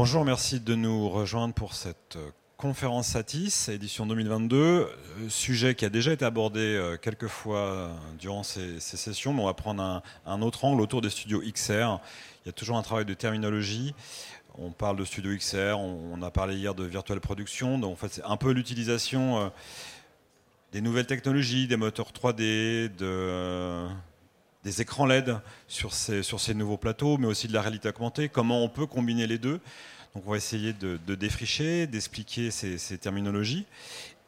Bonjour, merci de nous rejoindre pour cette euh, conférence Satis, édition 2022, euh, sujet qui a déjà été abordé euh, quelques fois durant ces, sessions, mais on va prendre un, autre angle autour des studios XR. Il y a toujours un travail de terminologie. On parle de studio XR, on, a parlé hier de virtual production, donc en fait c'est un peu l'utilisation des nouvelles technologies, des moteurs 3D, de, des écrans LED sur ces, nouveaux plateaux, mais aussi de la réalité augmentée. Comment on peut combiner les deux donc on va essayer de, défricher, d'expliquer ces, terminologies.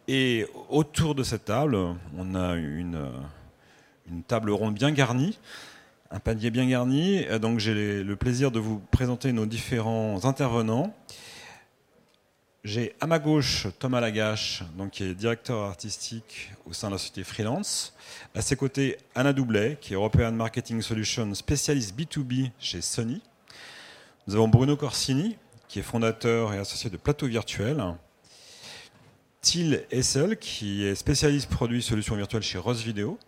Et autour de cette table, on a une, une table ronde bien garnie, un panier bien garni. Donc j'ai le plaisir de vous présenter nos différents intervenants. J'ai à ma gauche Thomas Lagache, donc, qui est directeur artistique au sein de la société Freelance. À ses côtés, Anna Doublet, qui est European Marketing Solutions, spécialiste B2B chez Sony. Nous avons Bruno Corsini, qui est fondateur et associé de Plateau Virtuel. Thiel Essel, qui est spécialiste produit solutions virtuelles chez Rose Video.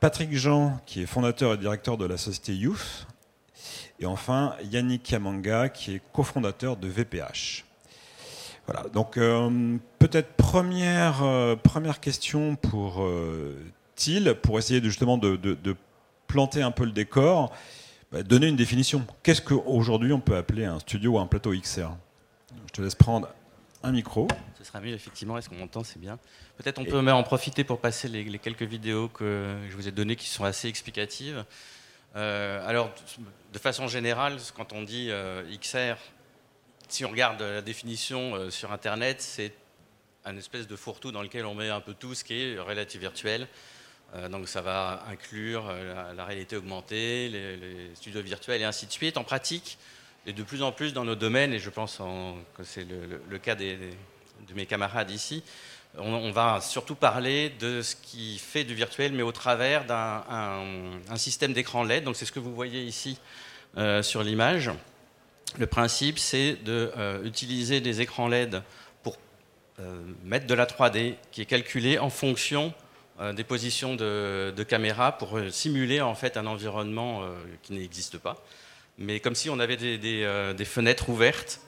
Patrick Jean, qui est fondateur et directeur de la société Youth. Et enfin, Yannick Kamanga, qui est cofondateur de VPH. Voilà, donc euh, peut-être première, euh, première question pour euh, Thiel, pour essayer de, justement de, de planter un peu le décor. Bah, donner une définition. Qu'est-ce qu'aujourd'hui on peut appeler un studio ou un plateau XR Je te laisse prendre un micro. Ce sera mieux, effectivement. Est-ce qu'on m'entend C'est bien. Peut-être on peut en profiter pour passer les, quelques vidéos que je vous ai données qui sont assez explicatives. Euh, alors, de façon générale, quand on dit XR, si on regarde la définition euh, sur Internet, c'est un espèce de fourre-tout dans lequel on met un peu tout ce qui est relatif virtuel. Euh, donc ça va inclure euh, la, réalité augmentée, les, studios virtuels et ainsi de suite. En pratique, et de plus en plus dans nos domaines, et je pense que c'est le, cas de mes camarades ici, on, va surtout parler de ce qui fait du virtuel, mais au travers d'un système d'écran LED. Donc c'est ce que vous voyez ici euh, sur l'image. Le principe, c'est d'utiliser des écrans LED pour mettre de la 3D qui est calculée en fonction euh, des positions de, caméra pour euh, simuler en fait un environnement euh, qui n'existe pas, mais comme si on avait des, fenêtres ouvertes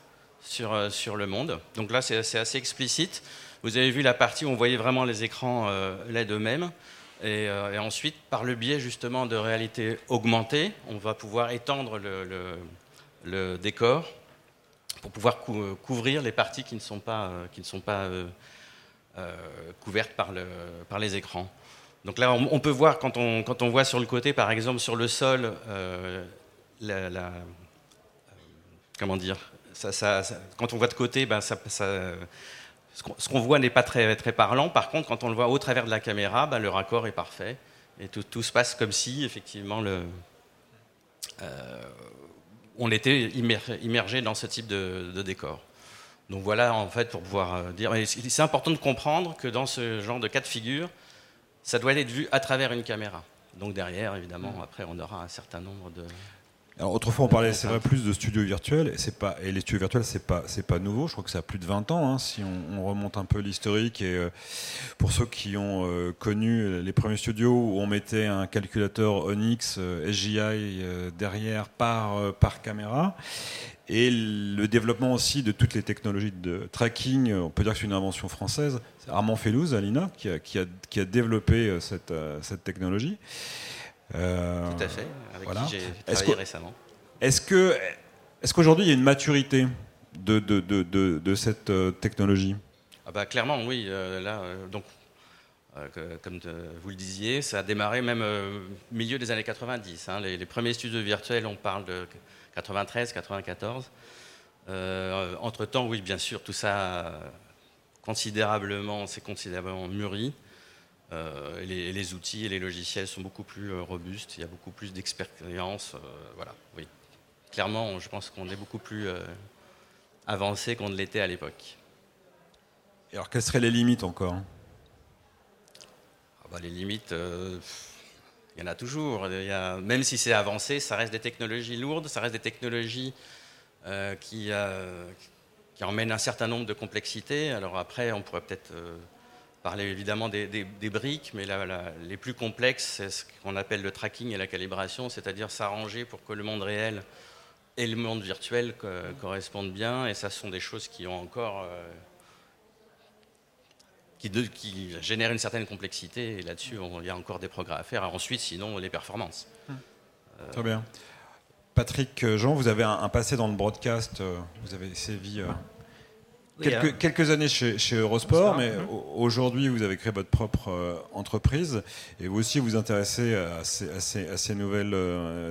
sur, sur le monde. Donc là, c'est assez, explicite. Vous avez vu la partie où on voyait vraiment les écrans LED eux-mêmes. Et, ensuite, par le biais justement de réalité augmentée, on va pouvoir étendre le, décor pour pouvoir couvrir les parties qui ne sont pas, qui ne sont pas euh, couvertes par, le, par les écrans. Donc là, on, peut voir, quand on, quand on voit sur le côté, par exemple, sur le sol, euh, la, euh, comment dire, quand on voit de côté, ben ce qu'on voit n'est pas très, très parlant. Par contre, quand on le voit au travers de la caméra, ben le raccord est parfait. Et tout, tout, se passe comme si, effectivement, le, on était immergé dans ce type de, de décor. Donc voilà, en fait, pour pouvoir euh, dire. C'est important de comprendre que dans ce genre de cas de figure, ça doit être vu à travers une caméra. Donc derrière, évidemment, mm. après, on aura un certain nombre de. Alors autrefois on parlait, c'est vrai, plus de studios virtuels, et, c'est pas, et les studios virtuels c'est pas, c'est pas nouveau, je crois que ça a plus de 20 ans, hein, si on, remonte un peu l'historique, et euh, pour ceux qui ont euh, connu les premiers studios où on mettait un calculateur Onyx SGI derrière par, par caméra, et le développement aussi de toutes les technologies de tracking, on peut dire que c'est une invention française. C'est Armand Fellouz, Alina, qui a, qui a, qui a développé euh, cette, euh, cette technologie. Euh, Tout à fait, avec qui j'ai travaillé récemment. Est-ce que, est qu'aujourd'hui il y a une maturité de, de, de, de cette technologie? Ah bah, Clairement, oui. là, donc, comme vous le disiez, ça a démarré même au milieu des années 90. Hein. Les, les, premiers studios virtuels, on parle de 93, 94. Euh, entre-temps, oui, bien sûr, tout ça considérablement, c'est considérablement mûri. Euh, les, outils et les logiciels sont beaucoup plus euh, robustes, il y a beaucoup plus d'expérience. voilà, oui. Clairement, je pense qu'on est beaucoup plus avancé qu'on ne l'était à l'époque. Et alors, quelles seraient les limites encore? Ah bah, Les limites, il y en a toujours. même si c'est avancé, ça reste des technologies lourdes, ça reste des technologies euh, qui, euh, qui, emmènent un certain nombre de complexités. Alors après, on pourrait peut-être euh, parler évidemment des, briques, mais les plus complexes, c'est ce qu'on appelle le tracking et la calibration, c'est-à-dire s'arranger pour que le monde réel et le monde virtuel correspondent bien, et ça sont des choses qui ont encore qui, qui, génèrent une certaine complexité, et là-dessus il y a encore des progrès à faire. ensuite, sinon les performances. Hum. Très bien. Patrick Jean, vous avez un, passé dans le broadcast, vous avez sévi quelques, hein. quelques, années chez, Eurosport, mais aujourd'hui vous avez créé votre propre entreprise et vous aussi vous intéressez à ces, à ces, nouvelles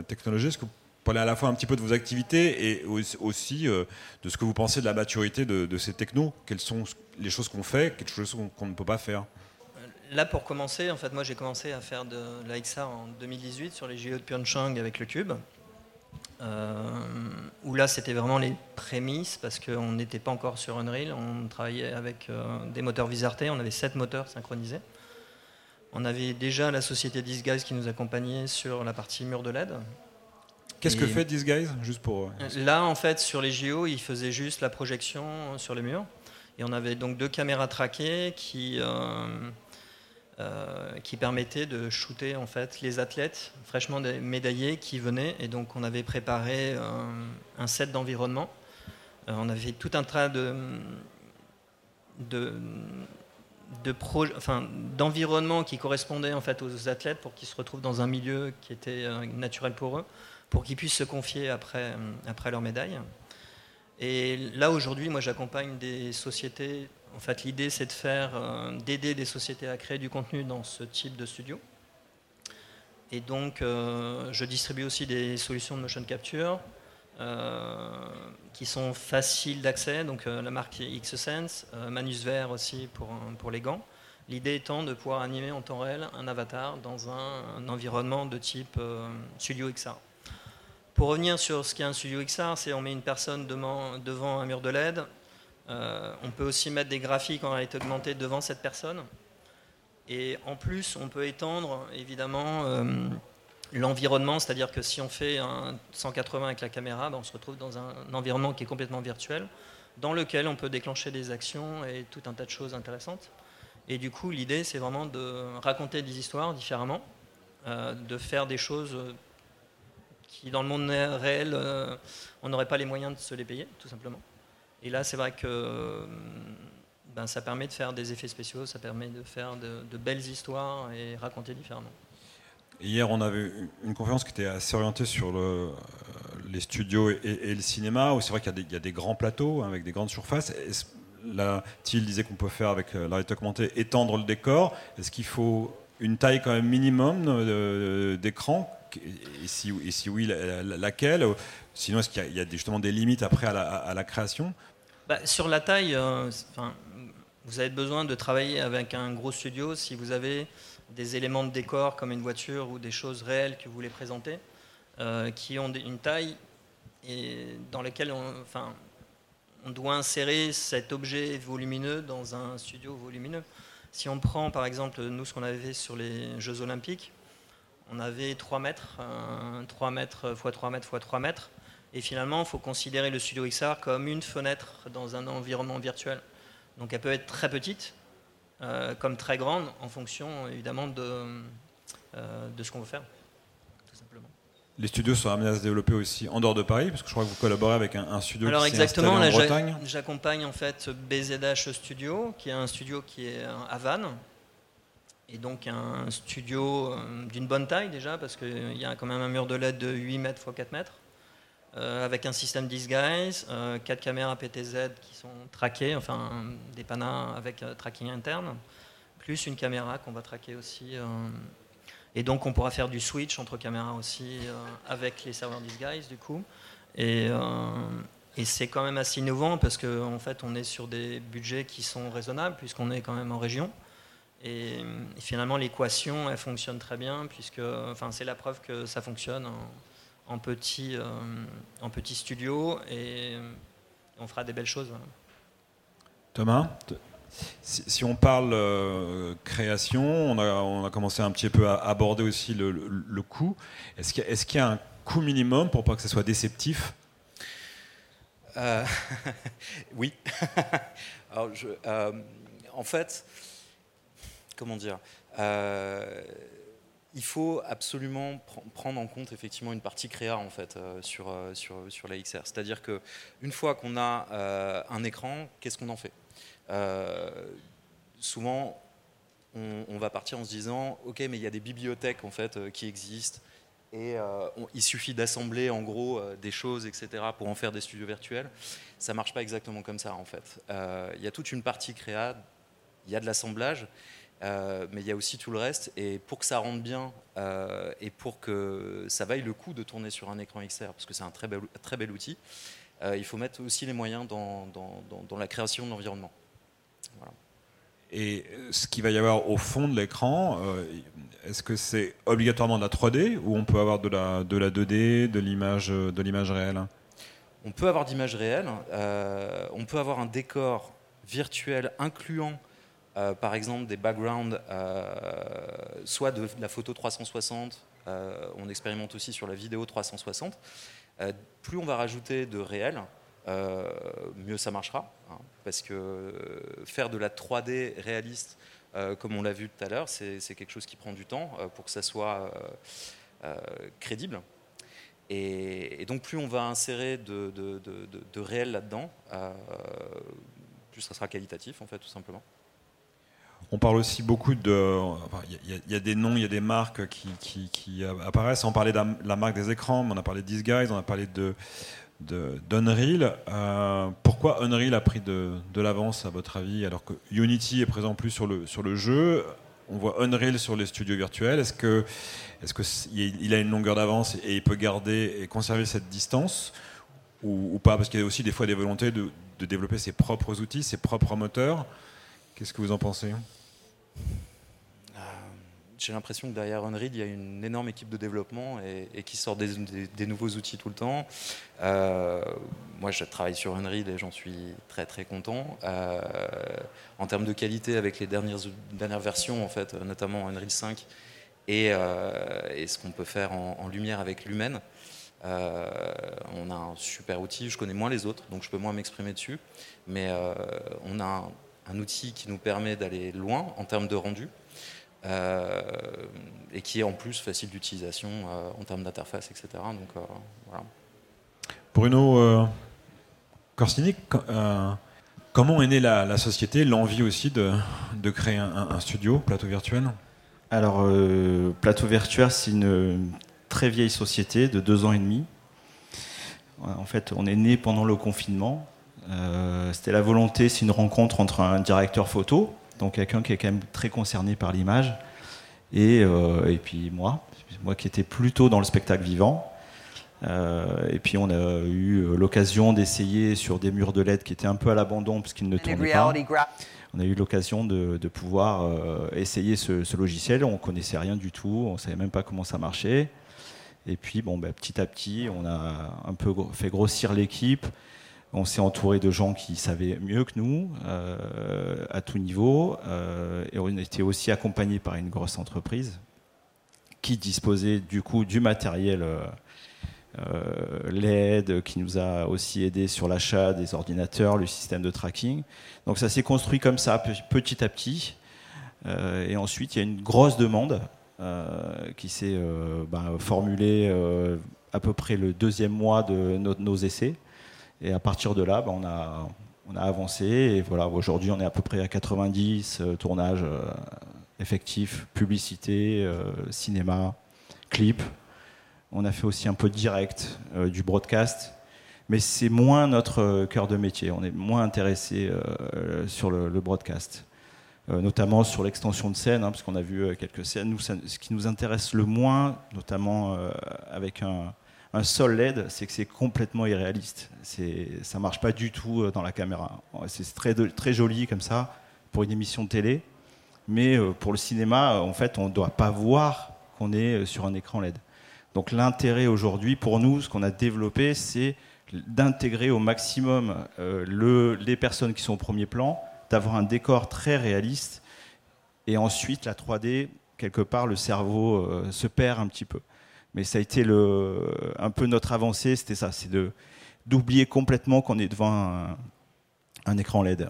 technologies. Est-ce que parler à la fois un petit peu de vos activités et aussi euh, de ce que vous pensez de la maturité de, ces technos? Quelles sont les choses qu'on fait, quelles choses qu'on ne peut pas faire? Là, pour commencer, en fait, moi j'ai commencé à faire de la XR en 2018 sur les JO de Pyeongchang avec le Cube. Euh, où là c'était vraiment les prémices parce qu'on n'était pas encore sur Unreal, on travaillait avec euh, des moteurs Visarté, on avait 7 moteurs synchronisés. On avait déjà la société Disguise qui nous accompagnait sur la partie mur de LED, Qu'est-ce que fait Disguise Juste pour... Euh, Là, en fait, sur les JO, ils faisaient juste la projection sur les murs. Et on avait donc deux caméras traquées qui, euh, euh, qui permettaient de shooter en fait, les athlètes fraîchement médaillés qui venaient. Et donc, on avait préparé un set d'environnement. on avait tout un tas de, d'environnement qui correspondait en fait aux athlètes pour qu'ils se retrouvent dans un milieu qui était naturel pour eux pour qu'ils puissent se confier après, après leur médaille. Et là, aujourd'hui, moi, j'accompagne des sociétés. En fait, l'idée, c'est de faire, euh, d'aider des sociétés à créer du contenu dans ce type de studio. Et donc, euh, je distribue aussi des solutions de motion capture euh, qui sont faciles d'accès. Donc, la marque XSense, Manusver aussi pour, pour les gants. L'idée étant de pouvoir animer en temps réel un avatar dans un, un environnement de type Studio XR. Pour revenir sur ce qu'est un studio XR, c'est on met une personne devant, un mur de LED. Euh, on peut aussi mettre des graphiques en réalité augmentée devant cette personne. Et en plus, on peut étendre évidemment euh, l'environnement, c'est-à-dire que si on fait un 180 avec la caméra, ben, on se retrouve dans un, environnement qui est complètement virtuel, dans lequel on peut déclencher des actions et tout un tas de choses intéressantes. Et du coup, l'idée, c'est vraiment de raconter des histoires différemment, euh, de faire des choses qui dans le monde réel, on n'aurait pas les moyens de se les payer, tout simplement. Et là, c'est vrai que euh, ben, ça permet de faire des effets spéciaux, ça permet de faire de, belles histoires et raconter différemment. Hier, on avait une conférence qui était assez orientée sur euh, les studios et, le cinéma, où c'est vrai qu'il y, a des grands plateaux hein, avec des grandes surfaces. Là, Thiel disait qu'on peut faire avec la réalité augmentée étendre le décor. Est-ce qu'il faut une taille quand même minimum d'écran? Et si oui, laquelle? Sinon, est-ce qu'il y, a justement des limites après à la, création? Bah, Sur la taille, euh, vous avez besoin de travailler avec un gros studio si vous avez des éléments de décor comme une voiture ou des choses réelles que vous voulez présenter, euh, qui ont une taille et dans lesquelles on, on doit insérer cet objet volumineux dans un studio volumineux. Si on prend par exemple nous ce qu'on avait fait sur les Jeux Olympiques, on avait 3 mètres, 3 mètres x 3 mètres x 3 mètres. Et finalement, il faut considérer le studio XR comme une fenêtre dans un environnement virtuel. Donc elle peut être très petite, euh, comme très grande, en fonction évidemment de, euh, de ce qu'on veut faire. Tout simplement. Les studios sont amenés à se développer aussi en dehors de Paris, parce que je crois que vous collaborez avec un, studio Alors qui exactement, en Bretagne. J'accompagne en fait BZH Studio, qui est un studio qui est à Vannes, et donc un studio euh, d'une bonne taille déjà, parce qu'il y a quand même un mur de LED de 8 mètres x 4 mètres, euh, avec un système disguise, euh, 4 caméras PTZ qui sont traquées, enfin des panas avec euh, tracking interne, plus une caméra qu'on va traquer aussi. et donc on pourra faire du switch entre caméras aussi avec les serveurs disguise du coup. Et, c'est quand même assez innovant parce qu'en en fait on est sur des budgets qui sont raisonnables puisqu'on est quand même en région. Et, finalement, l'équation, elle fonctionne très bien, puisque enfin, c'est la preuve que ça fonctionne en, petit, euh, en petit studio, et on fera des belles choses. Thomas si, on parle euh, création, on a, on a, commencé un petit peu à aborder aussi le, le, coût. Est-ce qu'il y, y, a un coût minimum pour pas que ce soit déceptif? Euh, Oui. Alors, je, en fait, comment dire? Euh, il faut absolument prendre en compte effectivement une partie créa en fait sur, sur, sur la XR. C'est-à-dire que une fois qu'on a un écran, qu'est-ce qu'on en fait? Souvent, on, va partir en se disant, ok, mais il y a des bibliothèques en fait qui existent et il suffit d'assembler en gros des choses, etc., pour en faire des studios virtuels. Ça marche pas exactement comme ça en fait. Il y a toute une partie créa, il y a de l'assemblage, euh, mais il y a aussi tout le reste. Et pour que ça rentre bien euh, et pour que ça vaille le coup de tourner sur un écran XR, parce que c'est un très bel, très bel outil, euh, il faut mettre aussi les moyens dans, dans, la création de l'environnement. Et ce qu'il va y avoir au fond de l'écran, est-ce que c'est obligatoirement de la 3D ou on peut avoir de la, de la 2D, de l'image, de l'image réelle? On peut avoir d'images réelles, on peut avoir un décor virtuel incluant euh, par exemple des backgrounds, euh, soit de, la photo 360, euh, on expérimente aussi sur la vidéo 360. plus on va rajouter de réel, mieux ça marchera. Hein, parce que faire de la 3D réaliste, comme on l'a vu tout à l'heure, c'est quelque chose qui prend du temps pour que ça soit crédible. Et, donc plus on va insérer de, de réel là-dedans, plus ça sera qualitatif en fait tout simplement. On parle aussi beaucoup de. Il y, a des noms, il y a des marques qui, apparaissent. On parlait de la, marque des écrans, on a parlé de Guys, on a parlé de d'Unreal. Euh, pourquoi Unreal a pris de, l'avance à votre avis alors que Unity est présent plus sur le, jeu? On voit Unreal sur les studios virtuels. Est-ce est-ce qu'il a une longueur d'avance et il peut garder et conserver cette distance? Ou, pas? Parce qu'il y a aussi des fois des volontés de développer ses propres outils, ses propres moteurs. Qu'est-ce que vous en pensez? Euh, J'ai l'impression que derrière Unreal, il y a une énorme équipe de développement et, qui sort des, nouveaux outils tout le temps. Euh, moi, je travaille sur Unreal et j'en suis très très content. Euh, en termes de qualité, avec les dernières, versions, en fait, notamment Unreal 5 et, ce qu'on peut faire en, lumière avec Lumen. on a un super outil, je connais moins les autres, donc je peux moins m'exprimer dessus, mais on a un un outil qui nous permet d'aller loin en termes de rendu euh, et qui est en plus facile d'utilisation euh, en termes d'interface, etc. Donc, euh, voilà. Bruno Corsini, comment est née la, société, l'envie aussi de, créer un, studio, Plateau Virtuel? Alors, Plateau Virtuel, c'est une très vieille société de deux ans et demi. En fait, on est né pendant le confinement c'était la volonté, c'est une rencontre entre un directeur photo, donc quelqu'un qui est quand même très concerné par l'image, et, euh, et, puis moi, moi qui étais plutôt dans le spectacle vivant. Euh, et puis on a eu l'occasion d'essayer sur des murs de LED qui étaient un peu à l'abandon puisqu'ils ne tournaient pas. On a eu l'occasion de, de, pouvoir essayer ce, ce, logiciel. On connaissait rien du tout, on savait même pas comment ça marchait. Et puis bon, ben, petit à petit, on a un peu fait grossir l'équipe. On s'est entouré de gens qui savaient mieux que nous, euh, à tout niveau, euh, et on était aussi accompagné par une grosse entreprise qui disposait du coup du matériel euh, LED, qui nous a aussi aidé sur l'achat des ordinateurs, le système de tracking. Donc ça s'est construit comme ça, petit à petit. et ensuite, il y a une grosse demande qui s'est bah, formulée à peu près le deuxième mois de nos essais. Et à partir de là, bah, on, a, on a avancé. Et voilà, aujourd'hui, on est à peu près à 90 euh, tournages euh, effectifs, publicité, euh, cinéma, clip. On a fait aussi un peu de direct, du broadcast. Mais c'est moins notre cœur de métier. On est moins intéressé sur le, broadcast. notamment sur l'extension de scène, hein, parce qu'on a vu quelques scènes. Ce qui nous intéresse le moins, notamment avec un, un sol LED, c'est que c'est complètement irréaliste. Ça marche pas du tout euh, dans la caméra. C'est très, très joli comme ça pour une émission de télé, mais euh, pour le cinéma, en fait, on ne doit pas voir qu'on est euh, sur un écran LED. Donc l'intérêt aujourd'hui, pour nous, ce qu'on a développé, c'est d'intégrer au maximum les personnes qui sont au premier plan, d'avoir un décor très réaliste, et ensuite la 3D, quelque part, le cerveau se perd un petit peu. Mais ça a été le, un peu notre avancée, c'était ça, c'est de, d'oublier complètement qu'on est devant un, écran LED.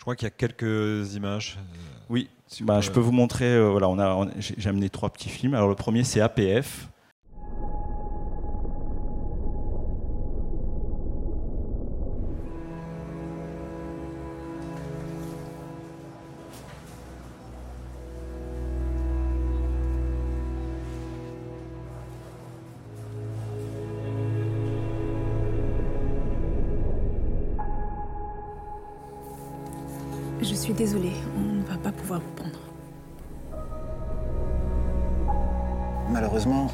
crois qu'il y a quelques images. Oui, bah, je peux vous montrer. voilà, on a, j'ai amené trois petits films. Alors le premier, c'est APF. Désolé, on ne va pas pouvoir vous prendre. Malheureusement,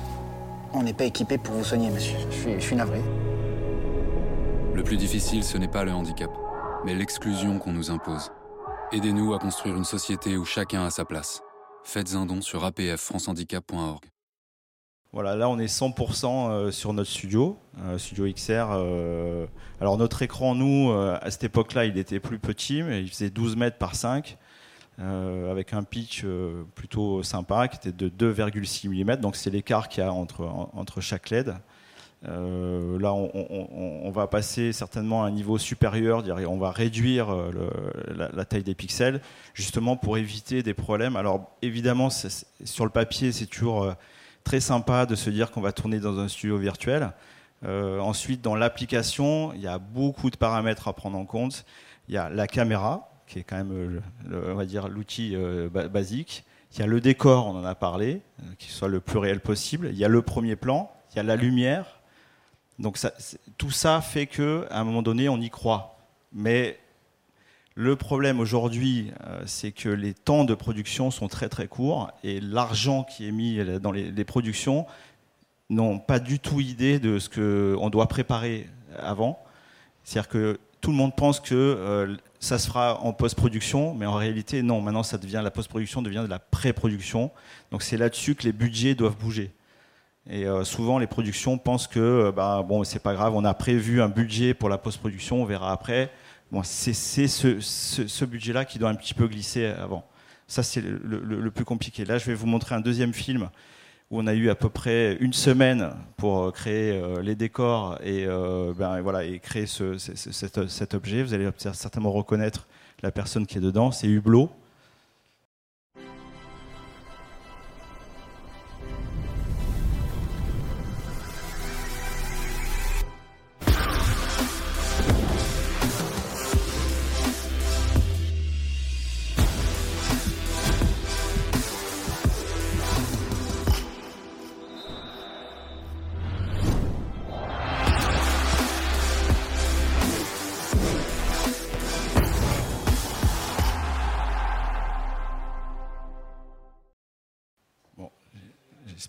on n'est pas équipé pour vous soigner, monsieur. Je suis, navré. Le plus difficile, ce n'est pas le handicap, mais l'exclusion qu'on nous impose. Aidez-nous à construire une société où chacun a sa place. Faites un don sur apffrancehandicap.org. Voilà, là on est 100% euh, sur notre studio, euh, Studio XR. Euh, alors notre écran, nous, à cette époque-là, il était plus petit, mais il faisait 12 mètres par 5, avec un pitch plutôt sympa, qui était de 2,6 mm, donc c'est l'écart qu'il y a entre, chaque LED. là, on, va passer certainement à un niveau supérieur, on va réduire la, la, taille des pixels, justement pour éviter des problèmes. Alors évidemment, sur le papier, c'est toujours très sympa de se dire qu'on va tourner dans un studio virtuel. Euh, ensuite, dans l'application, il y a beaucoup de paramètres à prendre en compte. Il y a la caméra, qui est quand même, on va dire, l'outil euh, basique. Il y a le décor, on en a parlé, euh, qui soit le plus réel possible. Il y a le premier plan, il y a la lumière. Donc tout ça fait que, à un moment donné, on y croit. Mais le problème aujourd'hui, euh, c'est que les temps de production sont très très courts et l'argent qui est mis dans les, productions n'ont pas du tout idée de ce qu'on doit préparer avant. C'est-à-dire que tout le monde pense que euh, ça se fera en post-production, mais en réalité, non. Maintenant, ça devient la post-production devient de la pré-production. Donc c'est là-dessus que les budgets doivent bouger. Et euh, souvent, les productions pensent que bah, bon, c'est pas grave, on a prévu un budget pour la post-production, on verra après. Bon, c'est ce, budget-là qui doit un petit peu glisser avant. Ça, c'est le, plus compliqué. Là, je vais vous montrer un deuxième film où on a eu à peu près une semaine pour euh, créer euh, les décors et, euh, ben, voilà, et créer cet, cet, objet. Vous allez certainement reconnaître la personne qui est dedans. C'est Hublot.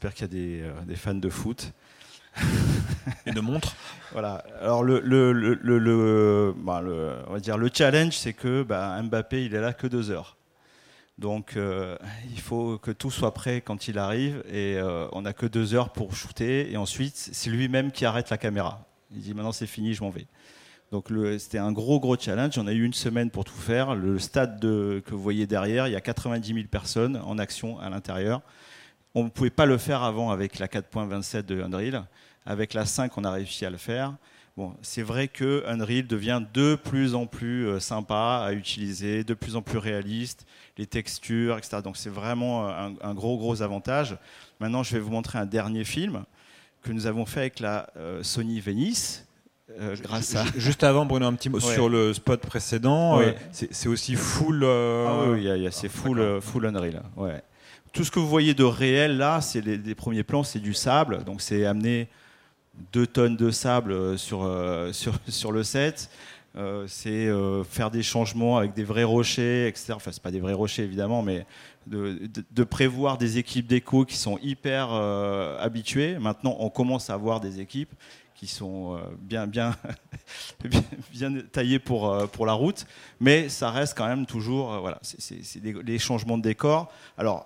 J'espère qu'il y a des, euh, des, fans de foot. Et de montres. voilà. Alors le, le, le, bah, le, on va dire le challenge, c'est que bah, Mbappé, il est là que deux heures. Donc euh, il faut que tout soit prêt quand il arrive et euh, on n'a que deux heures pour shooter et ensuite c'est lui-même qui arrête la caméra. Il dit maintenant c'est fini, je m'en vais. Donc c'était un gros gros challenge. On a eu une semaine pour tout faire. Le stade de, que vous voyez derrière, il y a 90 000 personnes en action à l'intérieur. On ne pouvait pas le faire avant avec la 4.27 de Unreal. Avec la 5, on a réussi à le faire. Bon, c'est vrai que Unreal devient de plus en plus euh, sympa à utiliser, de plus en plus réaliste, les textures, etc. Donc c'est vraiment un, gros gros avantage. Maintenant, je vais vous montrer un dernier film que nous avons fait avec la euh, Sony Venice. Euh, grâce à... Juste avant, Bruno, un petit mot sur le spot précédent. c'est aussi full. Ah oui, c'est full, full Unreal. Ouais. Tout ce que vous voyez de réel là, c'est les, premiers plans, c'est du sable. Donc c'est amener deux tonnes de sable euh, sur, euh, sur, sur, le set. Euh, c'est faire des changements avec des vrais rochers, etc. Enfin, c'est pas des vrais rochers évidemment, mais de, de, prévoir des équipes d'écho qui sont hyper habituées. Maintenant, on commence à avoir des équipes qui sont bien, bien, bien, taillées pour, pour la route, mais ça reste quand même toujours, voilà, c'est des changements de décor. Alors,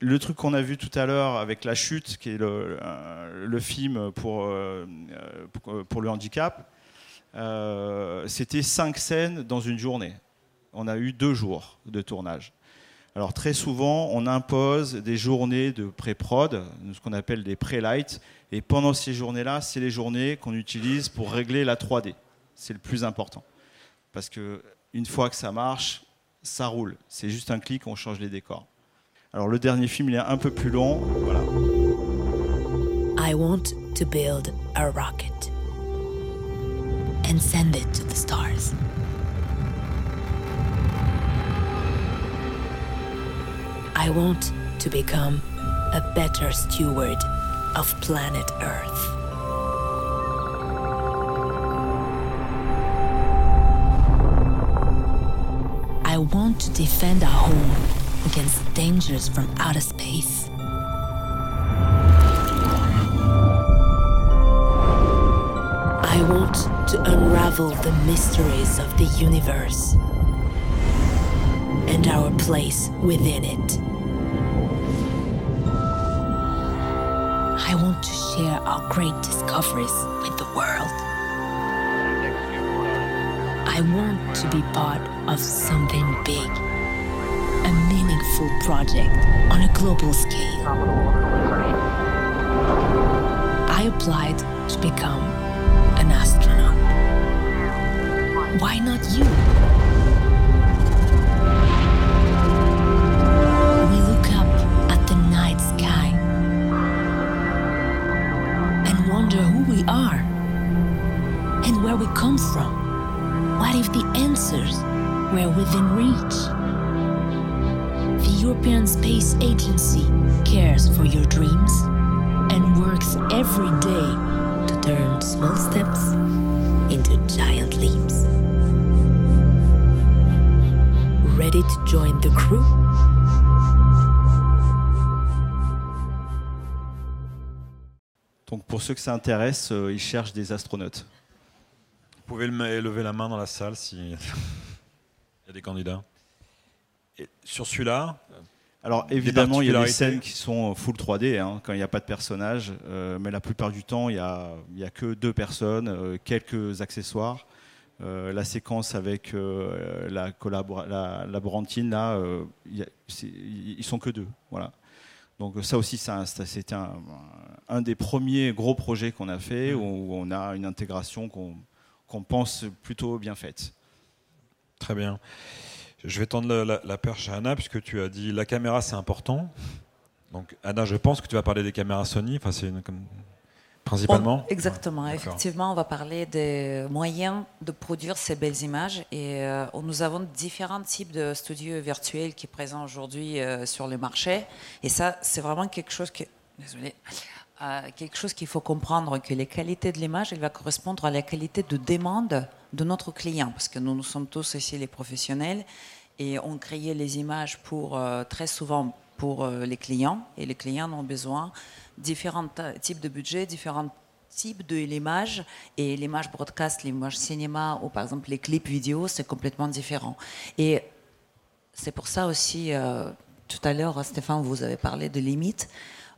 le truc qu'on a vu tout à l'heure avec La Chute, qui est le, euh, film pour, euh, euh, pour, le handicap, c'était cinq scènes dans une journée. On a eu deux jours de tournage. Alors très souvent, on impose des journées de pré-prod, ce qu'on appelle des pré-light, et pendant ces journées-là, c'est les journées qu'on utilise pour régler la 3D. C'est le plus important. Parce que une fois que ça marche, ça roule. C'est juste un clic, on change les décors. Alors le dernier film, il est un peu plus long. Voilà. I want to build a rocket and send it to the stars. I want to become a better steward of planet Earth. I want to defend our home against dangers from outer space. I want to unravel the mysteries of the universe and our place within it. I want to share our great discoveries with the world. I want to be part of something big, a meaningful project on a global scale. I applied to become an astronaut. Why not you? We look up at the night sky and wonder who we are and where we come from. What if the answers were within reach? European Space Agency cares for your dreams and works every day to turn small steps into giant leaps. Ready to join the crew? Donc pour ceux que ça intéresse, euh, ils cherchent des astronautes. Vous pouvez le- lever la main dans la salle s'il y a des candidats. Sur celui-là, Alors évidemment, il y a des scènes qui sont full 3D hein, quand il n'y a pas de personnage, euh, mais la plupart du temps, il n'y a, que deux personnes, euh, quelques accessoires. Euh, la séquence avec euh, la, la laborantine, là, euh, y a- ils sont que deux. Voilà. Donc ça aussi, c'était un, un des premiers gros projets qu'on a fait où on a une intégration qu'on qu'on pense plutôt bien faite. Très bien. Je vais tendre la, la- la perche à Anna, puisque tu as dit la caméra c'est important. Donc Anna, je pense que tu vas parler des caméras Sony, enfin c'est comme- principalement. On- exactement. Ouais. Effectivement, on va parler des moyens de produire ces belles images. Et euh, nous avons différents types de studios virtuels qui sont présents aujourd'hui euh, sur le marché. Et ça, c'est vraiment quelque chose que. Désolé. Quelque chose qu'il faut comprendre que les qualités de l'image, elle va correspondre à la qualité de demande de notre client, parce que nous, nous sommes tous ici les professionnels et on crée les images pour euh, très souvent pour euh, les clients et les clients ont besoin différents ta- types de budgets, différents types de l'image et l'image broadcast, l'image cinéma ou par exemple les clips vidéo, c'est complètement différent. Et c'est pour ça aussi, euh, tout à l'heure, Stéphane, vous avez parlé de limites.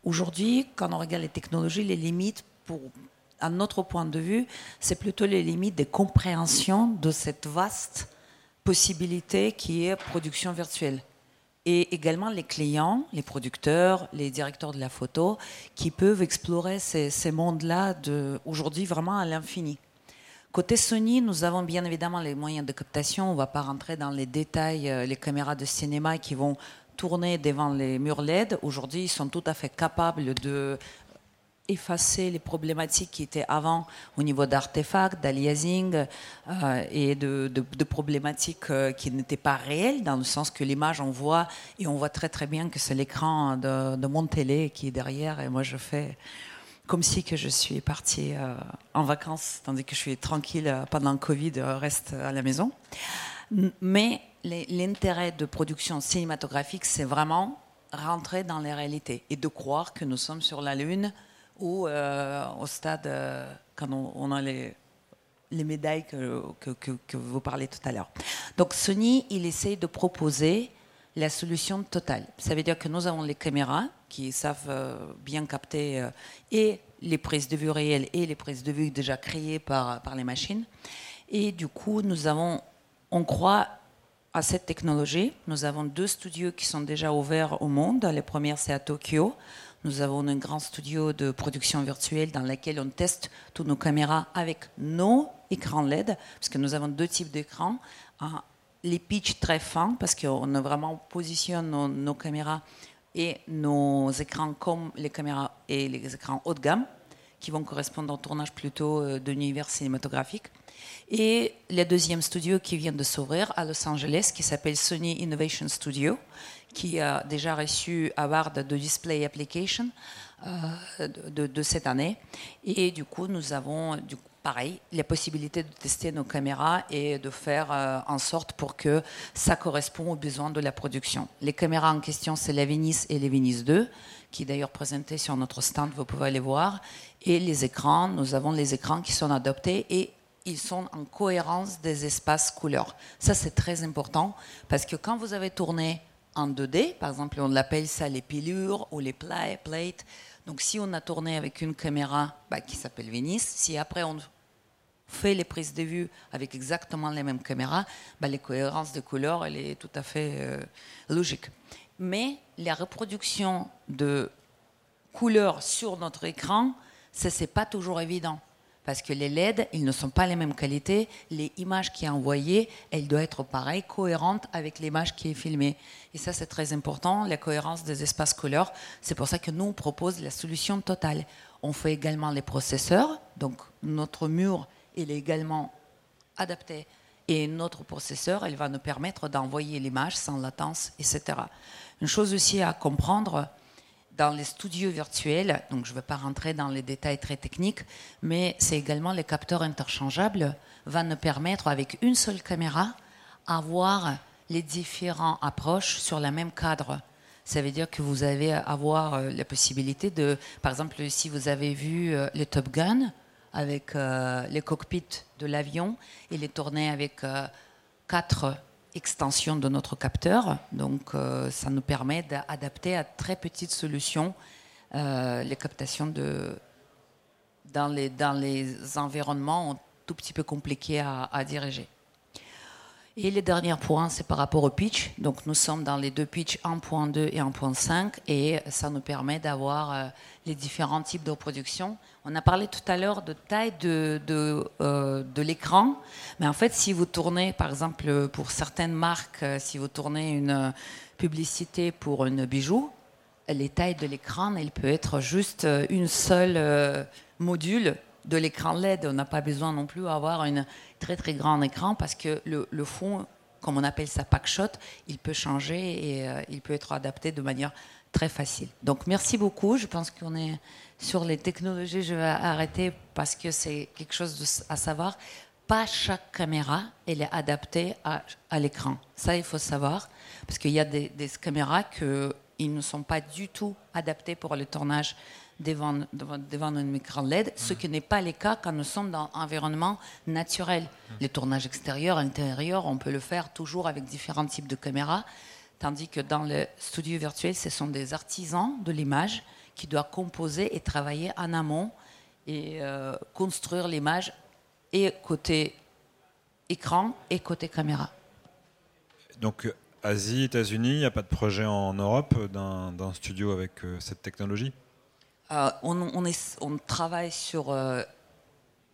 Aujourd'hui, quand on regarde les technologies, les limites, pour, à notre point de vue, c'est plutôt les limites de compréhension de cette vaste possibilité qui est production virtuelle. Et également les clients, les producteurs, les directeurs de la photo, qui peuvent explorer ces, ces mondes-là de- aujourd'hui vraiment à l'infini. Côté Sony, nous avons bien évidemment les moyens de captation. On ne va pas rentrer dans les détails. euh, Les caméras de cinéma qui vont tourner devant les murs LED, aujourd'hui, ils sont tout à fait capables de effacer les problématiques qui étaient avant au niveau d'artefacts, d'aliasing euh, et de, problématiques euh, qui n'étaient pas réelles, dans le sens que l'image, on voit, et on voit très très bien que c'est l'écran de, de mon télé qui est derrière, et moi je fais comme si que je suis partie euh, en vacances, tandis que je suis tranquille pendant le Covid, reste à la maison. Mais l'intérêt de production cinématographique, c'est vraiment rentrer dans les réalités et de croire que nous sommes sur la Lune ou euh, au stade, euh, quand on, a les, les médailles que, que, que- vous parlez tout à l'heure. Donc Sony, il essaie de proposer la solution totale. Ça veut dire que nous avons les caméras qui savent euh, bien capter et les prises de vue réelles et les prises de vue déjà créées par, par les machines. Et du coup, nous avons, on croit à cette technologie. Nous avons deux studios qui sont déjà ouverts au monde. Le premier, c'est à Tokyo. Nous avons un grand studio de production virtuelle dans lequel on teste toutes nos caméras avec nos écrans LED, parce que nous avons deux types d'écrans. Les pitchs très fins parce qu'on vraiment positionne nos, caméras et nos écrans comme les caméras et les écrans haut de gamme qui vont correspondre au tournage plutôt euh, de l'univers cinématographique. Et le deuxième studio qui vient de s'ouvrir à Los Angeles, qui s'appelle Sony Innovation Studio, qui a déjà reçu Award de Display Application euh, de, cette année. Et du coup, nous avons du pareil, la possibilité de tester nos caméras et de faire euh, en sorte pour que ça corresponde aux besoins de la production. Les caméras en question, c'est la Venice et les Venice 2, qui est d'ailleurs présentées sur notre stand, vous pouvez les voir. Et les écrans, nous avons les écrans qui sont adoptés et ils sont en cohérence des espaces couleurs. Ça, c'est très important parce que quand vous avez tourné en 2D, par exemple, on l'appelle ça les pilures ou les plates. Donc, si on a tourné avec une caméra bah, qui s'appelle Venice, si après on fait les prises de vue avec exactement les mêmes caméras, bah, les cohérences de couleurs, elle est tout à fait euh, logique. Mais la reproduction de couleurs sur notre écran, ça, c'est pas toujours évident parce que les LED, ils ne sont pas les mêmes qualités. Les images qui sont envoyées, elles doivent être pareilles, cohérentes avec l'image qui est filmée. Et ça, c'est très important, la cohérence des espaces couleurs. C'est pour ça que nous, on propose la solution totale. On fait également les processeurs. Donc, notre mur, il est également adapté. Et notre processeur, il va nous permettre d'envoyer l'image sans latence, etc. Une chose aussi à comprendre, dans les studios virtuels, donc je ne vais pas rentrer dans les détails très techniques, mais c'est également les capteurs interchangeables va nous permettre avec une seule caméra avoir les différentes approches sur le même cadre. Ça veut dire que vous allez avoir euh, la possibilité de, par exemple, si vous avez vu euh, les Top Gun avec euh, les cockpits de l'avion, il est tourné avec quatre extension de notre capteur. Donc, euh, ça nous permet d'adapter à très petites solutions euh, les captations de, dans, les, dans les environnements tout petit peu compliqués à diriger. Et le dernier point, c'est par rapport au pitch. Donc nous sommes dans les deux pitchs 1.2 et 1.5 et ça nous permet d'avoir euh, les différents types de reproduction. On a parlé tout à l'heure de taille de, de, euh, l'écran, mais en fait si vous tournez, par exemple pour certaines marques, euh, si vous tournez une publicité pour une bijou, les tailles de l'écran, elle peut être juste une seule module de l'écran LED. On n'a pas besoin non plus d'avoir un très très grand écran parce que le, fond, comme on appelle ça pack shot, il peut changer et euh, il peut être adapté de manière très facile. Donc merci beaucoup. Je pense qu'on est sur les technologies. Je vais arrêter parce que c'est quelque chose à savoir. Pas chaque caméra elle est adaptée à, l'écran. Ça il faut savoir parce qu'il y a des, des caméras que ils ne sont pas du tout adaptés pour le tournage devant, devant, un écran LED, ce qui n'est pas le cas quand nous sommes dans un environnement naturel. Les tournages extérieurs, intérieurs, on peut le faire toujours avec différents types de caméras, tandis que dans le studio virtuel, ce sont des artisans de l'image qui doivent composer et travailler en amont et euh, construire l'image et côté écran et côté caméra. Donc Asie, États-Unis, il n'y a pas de projet en Europe d'un studio avec euh, cette technologie? Euh, on, travaille sur euh,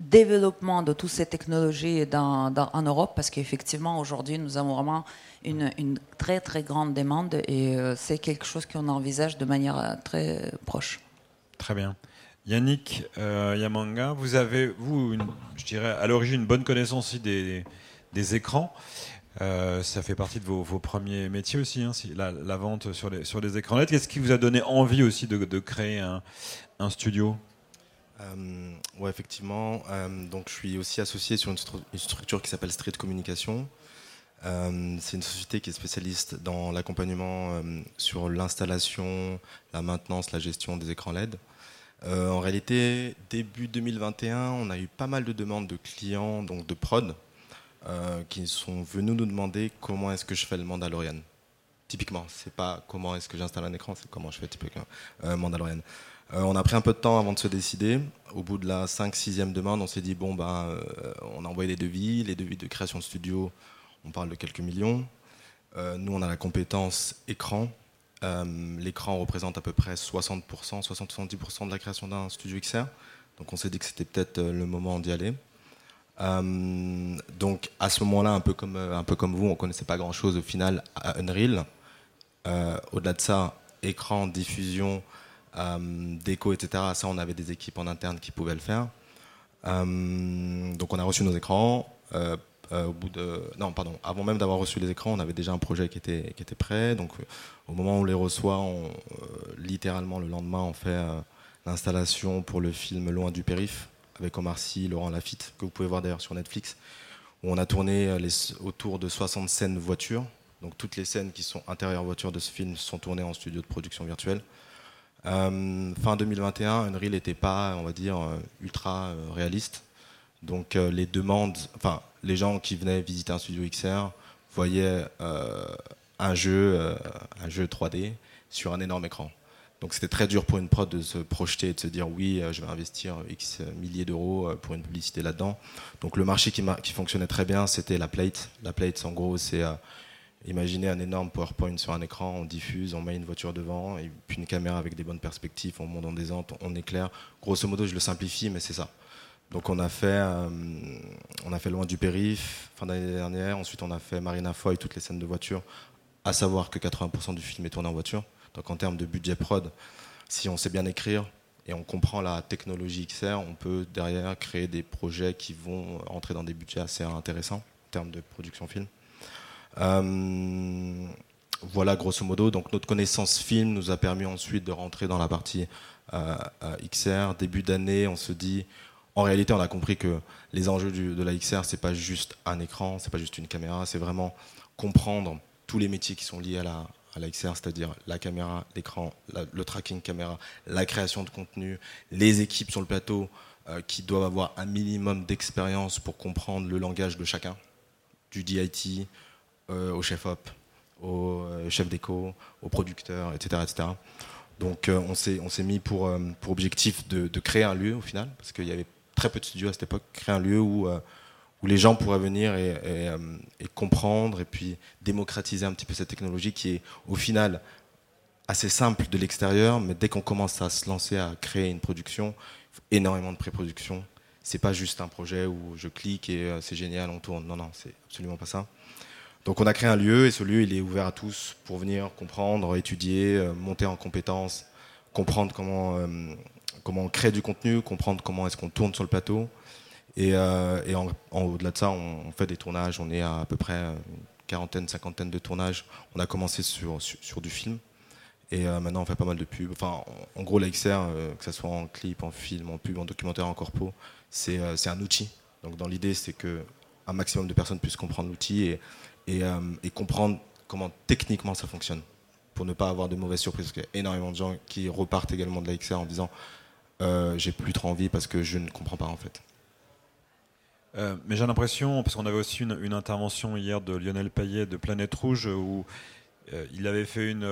développement de toutes ces technologies en Europe parce qu'effectivement aujourd'hui nous avons vraiment une, très très grande demande et euh, c'est quelque chose qu'on envisage de manière très proche. Très bien. Yannick Yamanga, vous avez, vous, je dirais, à l'origine une bonne connaissance des, écrans. Ça fait partie de vos, premiers métiers aussi, hein, la, vente sur les, écrans LED. Qu'est-ce qui vous a donné envie aussi de, créer un, studio? Euh, Ouais, effectivement. Euh, donc, je suis aussi associé sur une, structure qui s'appelle Street Communication. Euh, c'est une société qui est spécialiste dans l'accompagnement sur l'installation, la maintenance, la gestion des écrans LED. en réalité, début 2021, on a eu pas mal de demandes de clients, donc de prod, euh, qui sont venus nous demander comment est-ce que je fais le Mandalorian. Typiquement, c'est pas comment est-ce que j'installe un écran, c'est comment je fais typiquement euh, Mandalorian. Euh, on a pris un peu de temps avant de se décider. Au bout de la 5-6e demande, on s'est dit bon, ben, on a envoyé des devis. Les devis de création de studio, on parle de quelques millions. nous, on a la compétence écran. L'écran représente à peu près 60%, 60-70% de la création d'un studio XR. Donc on s'est dit que c'était peut-être le moment d'y aller. Donc à ce moment-là, un peu comme comme vous, on connaissait pas grand-chose au final à Unreal. Au-delà de ça, écran, diffusion, déco, etc. Ça, on avait des équipes en interne qui pouvaient le faire. donc on a reçu nos écrans. Euh, non, pardon, avant même d'avoir reçu les écrans, on avait déjà un projet qui était, prêt. Donc, euh, au moment où on les reçoit, euh, littéralement le lendemain, on fait l'installation pour le film Loin du périph avec Omar Sy, Laurent Lafitte, que vous pouvez voir d'ailleurs sur Netflix, où on a tourné les, autour de 60 scènes voitures. Donc, toutes les scènes qui sont intérieures voiture de ce film sont tournées en studio de production virtuelle. fin 2021, Unreal n'était pas, on va dire, ultra réaliste. Donc les demandes, enfin les gens qui venaient visiter un studio XR voyaient euh, un jeu, euh, un jeu 3D sur un énorme écran. Donc c'était très dur pour une prod de se projeter et de se dire oui, euh, je vais investir X milliers d'euros pour une publicité là-dedans. Donc le marché qui, fonctionnait très bien, c'était la plate. La plate, en gros, c'est imaginer un énorme PowerPoint sur un écran, on diffuse, on met une voiture devant, et puis une caméra avec des bonnes perspectives, on monte en descente, on éclaire. Grosso modo, je le simplifie, mais c'est ça. Donc on a fait, euh, on a fait Loin du périph, fin d'année dernière. Ensuite on a fait Marina Foy, toutes les scènes de voiture. À savoir que 80% du film est tourné en voiture. Donc en termes de budget prod, si on sait bien écrire et on comprend la technologie XR, on peut derrière créer des projets qui vont entrer dans des budgets assez intéressants en termes de production film. Euh, voilà grosso modo. Donc notre connaissance film nous a permis ensuite de rentrer dans la partie euh, XR. Début d'année, on se dit en réalité, on a compris que les enjeux de la XR, c'est pas juste un écran, c'est pas juste une caméra, c'est vraiment comprendre tous les métiers qui sont liés à la, à XR, c'est-à-dire la caméra, l'écran, le tracking caméra, la création de contenu, les équipes sur le plateau euh, qui doivent avoir un minimum d'expérience pour comprendre le langage de chacun, du DIT euh, au chef-op, au euh, chef déco, au producteur, etc. etc. Donc on s'est mis pour, pour objectif de, de, créer un lieu au final, parce qu'il y avait très peu de studios à cette époque, créer un lieu où, où les gens pourraient venir euh, et, comprendre et puis démocratiser un petit peu cette technologie qui est au final assez simple de l'extérieur, mais dès qu'on commence à se lancer à créer une production, énormément de pré-production. C'est pas juste un projet où je clique et euh, c'est génial, on tourne. Non, non, c'est absolument pas ça. Donc on a créé un lieu et ce lieu il est ouvert à tous pour venir comprendre, étudier, monter en compétences, comprendre comment comment on crée du contenu, comprendre comment est-ce qu'on tourne sur le plateau. Et, euh, en, au-delà de ça, on, fait des tournages. On est à à peu près une quarantaine, cinquantaine de tournages. On a commencé sur, sur, du film. Et euh, maintenant, on fait pas mal de pubs. Enfin, en, gros, la XR, euh, que ce soit en clip, en film, en pub, en documentaire, en corpo, c'est, un outil. Donc, dans l'idée, c'est que un maximum de personnes puissent comprendre l'outil et, et, comprendre comment techniquement ça fonctionne pour ne pas avoir de mauvaises surprises. Parce qu'il y a énormément de gens qui repartent également de la XR en disant euh, j'ai plus trop envie parce que je ne comprends pas en fait. Euh, mais j'ai l'impression, parce qu'on avait aussi une, intervention hier de Lionel Payet de Planète Rouge, où euh, il avait fait une,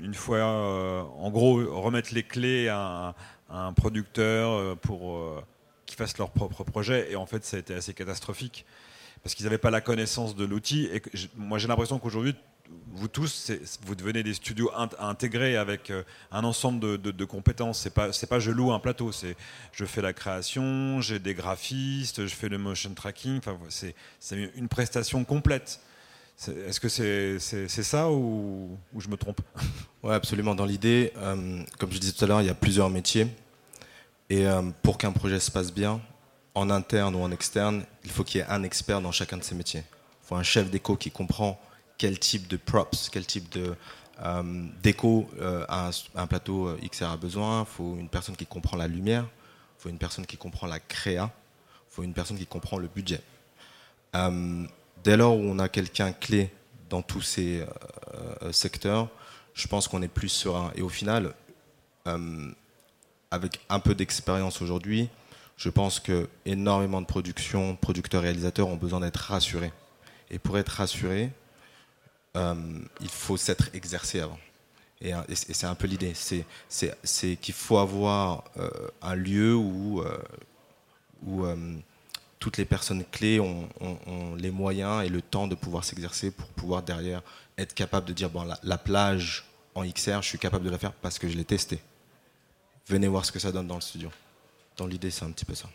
une fois, en gros, remettre les clés à, un producteur pour qu'ils fassent leur propre projet, et en fait ça a été assez catastrophique, parce qu'ils n'avaient pas la connaissance de l'outil, et moi j'ai l'impression qu'aujourd'hui, vous tous, vous devenez des studios intégrés avec euh, un ensemble de, compétences. C'est pas, pas je loue un plateau, c'est je fais la création, j'ai des graphistes, je fais le motion tracking. C'est, une prestation complète. est-ce que c'est, ça ou, je me trompe? Oui, absolument. Dans l'idée, euh, comme je disais tout à l'heure, il y a plusieurs métiers. Et euh, pour qu'un projet se passe bien, en interne ou en externe, il faut qu'il y ait un expert dans chacun de ces métiers. Il faut un chef d'éco qui comprend quel type de props, quel type de euh, déco euh, un, plateau euh, XR a besoin. Il faut une personne qui comprend la lumière, il faut une personne qui comprend la créa, il faut une personne qui comprend le budget. dès lors où on a quelqu'un clé dans tous ces secteurs, je pense qu'on est plus serein. Et au final, avec un peu d'expérience aujourd'hui, je pense que énormément de productions, producteurs, réalisateurs ont besoin d'être rassurés. Et pour être rassurés, euh, il faut s'être exercé avant. Et, euh, c'est un peu l'idée. C'est qu'il faut avoir euh, un lieu où, toutes les personnes clés ont, les moyens et le temps de pouvoir s'exercer pour pouvoir derrière être capable de dire bon, la, plage en XR, je suis capable de la faire parce que je l'ai testé. Venez voir ce que ça donne dans le studio. Dans l'idée, c'est un petit peu ça.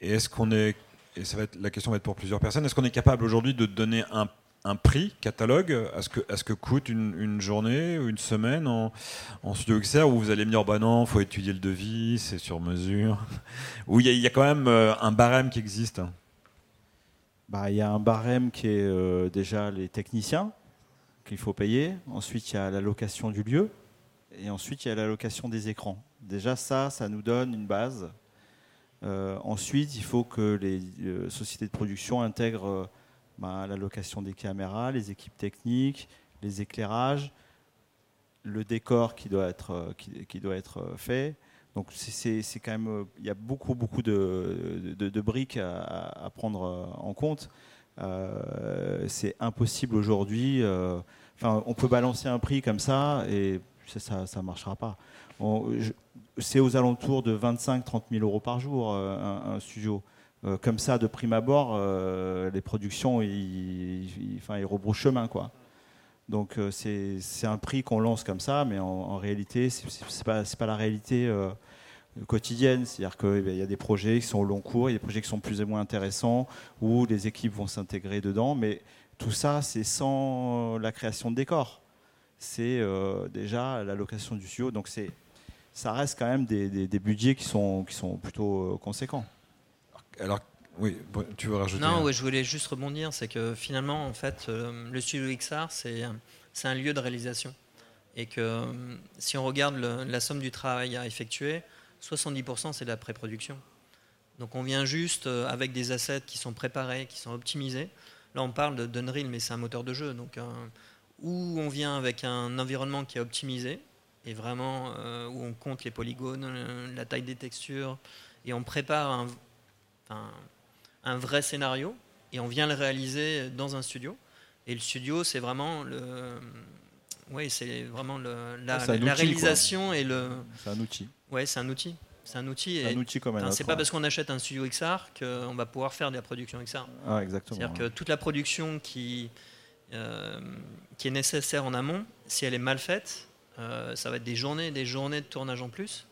Et est-ce qu'on est et ça va être, la question va être pour plusieurs personnes, est-ce qu'on est capable aujourd'hui de donner un, un, prix catalogue à ce que, coûte une, journée ou une semaine en, studio XR où vous allez me dire bah non, faut étudier le devis, c'est sur mesure, où il y, a quand même euh, un barème qui existe. Bah, Il y a un barème qui est euh, déjà les techniciens qu'il faut payer, ensuite il y a la location du lieu, et ensuite il y a la location des écrans. Déjà ça, ça nous donne une base. Euh, ensuite, il faut que les sociétés de production intègrent euh, bah, la location des caméras, les équipes techniques, les éclairages, le décor qui doit être, qui, qui doit être fait. Donc c'est quand même, il y a beaucoup beaucoup de, de, briques à, prendre en compte. Euh, c'est impossible aujourd'hui. Euh, on peut balancer un prix comme ça et ça ne marchera pas. C'est aux alentours de 25-30 000 euros par jour euh, un studio. Euh, comme ça, de prime abord, euh, les productions, ils, ils, rebroussent chemin, quoi. Donc euh, c'est un prix qu'on lance comme ça, mais en, réalité, c'est pas, pas la réalité quotidienne. C'est-à-dire qu'il eh y a des projets qui sont au long cours, il y a des projets qui sont plus ou moins intéressants, où les équipes vont s'intégrer dedans, mais tout ça, c'est sans la création de décors. C'est déjà la location du studio. Donc ça reste quand même des, budgets qui sont, plutôt conséquents. Alors, oui, tu veux rajouter Non, ouais, je voulais juste rebondir. C'est que finalement, en fait, euh, le studio XR, c'est un lieu de réalisation. Et que euh, si on regarde le, la somme du travail à effectuer, 70% c'est de la pré-production. Donc on vient juste euh, avec des assets qui sont préparés, qui sont optimisés. Là, on parle d'Unreal, mais c'est un moteur de jeu. Donc, euh, où on vient avec un environnement qui est optimisé, et vraiment euh, où on compte les polygones, la taille des textures, et on prépare un, un, un, vrai scénario, et on vient le réaliser dans un studio. Et le studio, c'est vraiment le, oui, c'est vraiment le, la, la outil, réalisation quoi. et le. C'est un outil. Ouais, c'est un outil. C'est un outil. un outil comme C'est pas parce qu'on achète un studio XR qu'on va pouvoir faire de la production XR. Ah, exactement. C'est-à-dire que toute la production qui, euh, qui est nécessaire en amont, si elle est mal faite, euh, ça va être des journées, des journées de tournage en plus.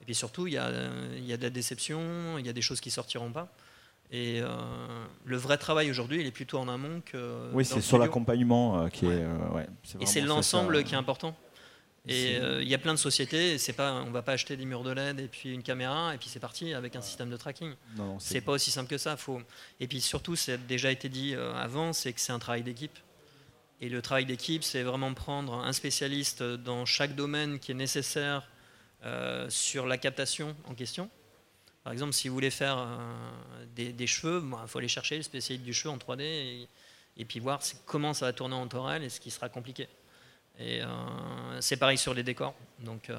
Et puis surtout, il y a, il y a de la déception, il y a des choses qui sortiront pas. Et euh, le vrai travail aujourd'hui, il est plutôt en amont que. Oui, c'est sur l'accompagnement euh, qui ouais. est. Ouais, et c'est l'ensemble qui est important. Et il y a plein de sociétés, c'est pas, on va pas acheter des murs de LED et puis une caméra et puis c'est parti avec un système de tracking. C'est pas aussi simple que ça. Faut... Et puis surtout, ça a déjà été dit avant, c'est que c'est un travail d'équipe. Et le travail d'équipe, c'est vraiment prendre un spécialiste dans chaque domaine qui est nécessaire euh, sur la captation en question. Par exemple, si vous voulez faire euh, des, des, cheveux, il bon, faut aller chercher le spécialiste du cheveu en 3D et, et puis voir comment ça va tourner en torel et ce qui sera compliqué. Et euh, c'est pareil sur les décors. Donc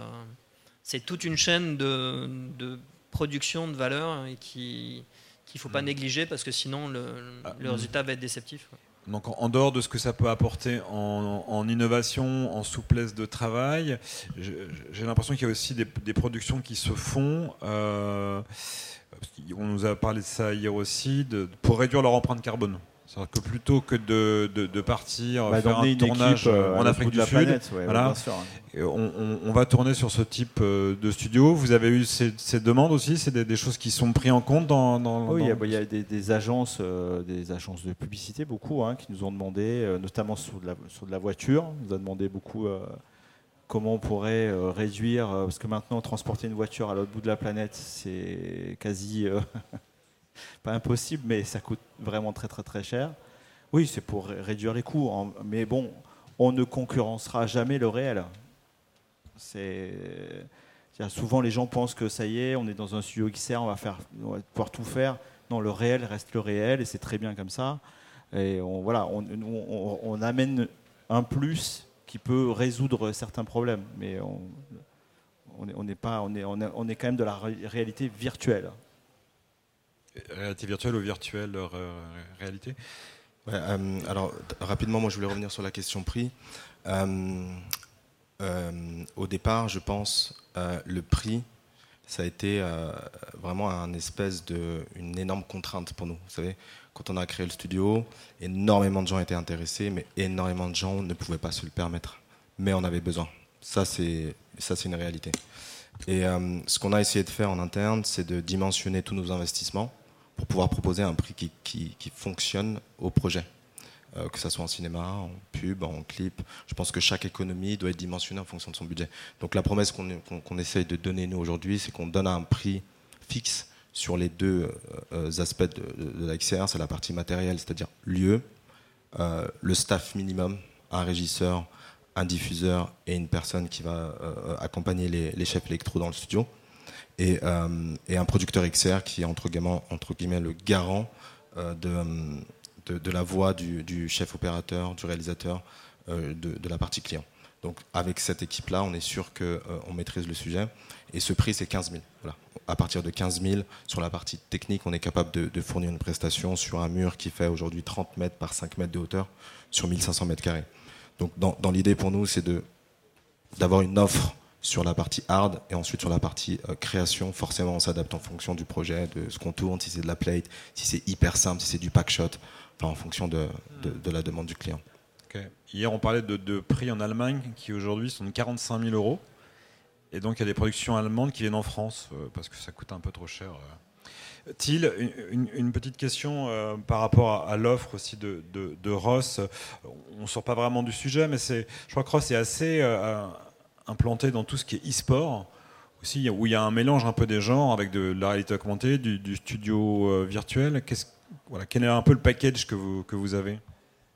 c'est toute une chaîne de, de, production de valeur qu'il ne faut pas mmh. négliger parce que sinon le, ah, le résultat va être déceptif. Donc en dehors de ce que ça peut apporter en, innovation, en souplesse de travail, j'ai l'impression qu'il y a aussi des, productions qui se font. Euh, on nous a parlé de ça hier aussi, pour réduire leur empreinte carbone. C'est-à-dire que plutôt que de, de, de partir bah, faire un tournage équipe, euh, en Afrique du Sud, planète, ouais, voilà, on, on, on, va tourner sur ce type euh, de studio. Vous avez eu ces, ces demandes aussi? C'est des, des, choses qui sont prises en compte dans. dans oui, dans... il y a, y a des, des, agences, euh, des agences de publicité, beaucoup, hein, qui nous ont demandé, euh, notamment sur de, la, sur de la voiture, on nous a demandé beaucoup euh, comment on pourrait euh, réduire, parce que maintenant, transporter une voiture à l'autre bout de la planète, c'est quasi. pas impossible, mais ça coûte vraiment très très très cher. Oui, c'est pour réduire les coûts, mais bon, on ne concurrencera jamais le réel. C'est souvent les gens pensent que ça y est, on est dans un studio XR, on va faire, on va pouvoir tout faire. Non, le réel reste le réel et c'est très bien comme ça. Et on, voilà, on, amène un plus qui peut résoudre certains problèmes, mais on pas, on est, on est, on est quand même de la réalité virtuelle. Réalité virtuelle ou virtuelle euh, réalité euh, Alors, rapidement, moi je voulais revenir sur la question prix. Euh, au départ, je pense, le prix, ça a été vraiment un espèce de, une énorme contrainte pour nous. Vous savez, quand on a créé le studio, énormément de gens étaient intéressés, mais énormément de gens ne pouvaient pas se le permettre. Mais on avait besoin. Ça, c'est une réalité. Et ce qu'on a essayé de faire en interne, c'est de dimensionner tous nos investissements pour pouvoir proposer un prix qui, qui, fonctionne au projet. Euh, que ce soit en cinéma, en pub, en clip. Je pense que chaque économie doit être dimensionnée en fonction de son budget. Donc la promesse qu'on essaye de donner nous aujourd'hui, c'est qu'on donne un prix fixe sur les deux euh, aspects de, de, la XR. C'est la partie matérielle, c'est-à-dire lieu, euh, le staff minimum, un régisseur, un diffuseur et une personne qui va accompagner les, les, chefs électro dans le studio. Et, et, un producteur XR qui est entre guillemets, le garant de de, la voix du, chef opérateur, du réalisateur, euh, de, la partie client. Donc avec cette équipe-là, on est sûr qu'on euh, maîtrise le sujet. Et ce prix, c'est 15 000. Voilà. À partir de 15 000, sur la partie technique, on est capable de, fournir une prestation sur un mur qui fait aujourd'hui 30 mètres par 5 mètres de hauteur sur 1500 mètres carrés. Donc dans, l'idée pour nous, c'est d'avoir une offre sur la partie hard et ensuite sur la partie euh, création. Forcément, on s'adapte en fonction du projet, de ce qu'on tourne, si c'est de la plate, si c'est hyper simple, si c'est du pack shot en fonction de, la demande du client. Hier, on parlait de, prix en Allemagne qui aujourd'hui sont de 45 000 euros. Et donc, il y a des productions allemandes qui viennent en France euh, parce que ça coûte un peu trop cher. Euh. Thiel, une, petite question euh, par rapport à, l'offre aussi de, Ross. On ne sort pas vraiment du sujet, mais je crois que Ross est assez implanté dans tout ce qui est e-sport aussi, où il y a un mélange un peu des genres avec de, la réalité augmentée, du, studio virtuel. Qu'est-ce voilà, quel est un peu le package que vous, que vous avez?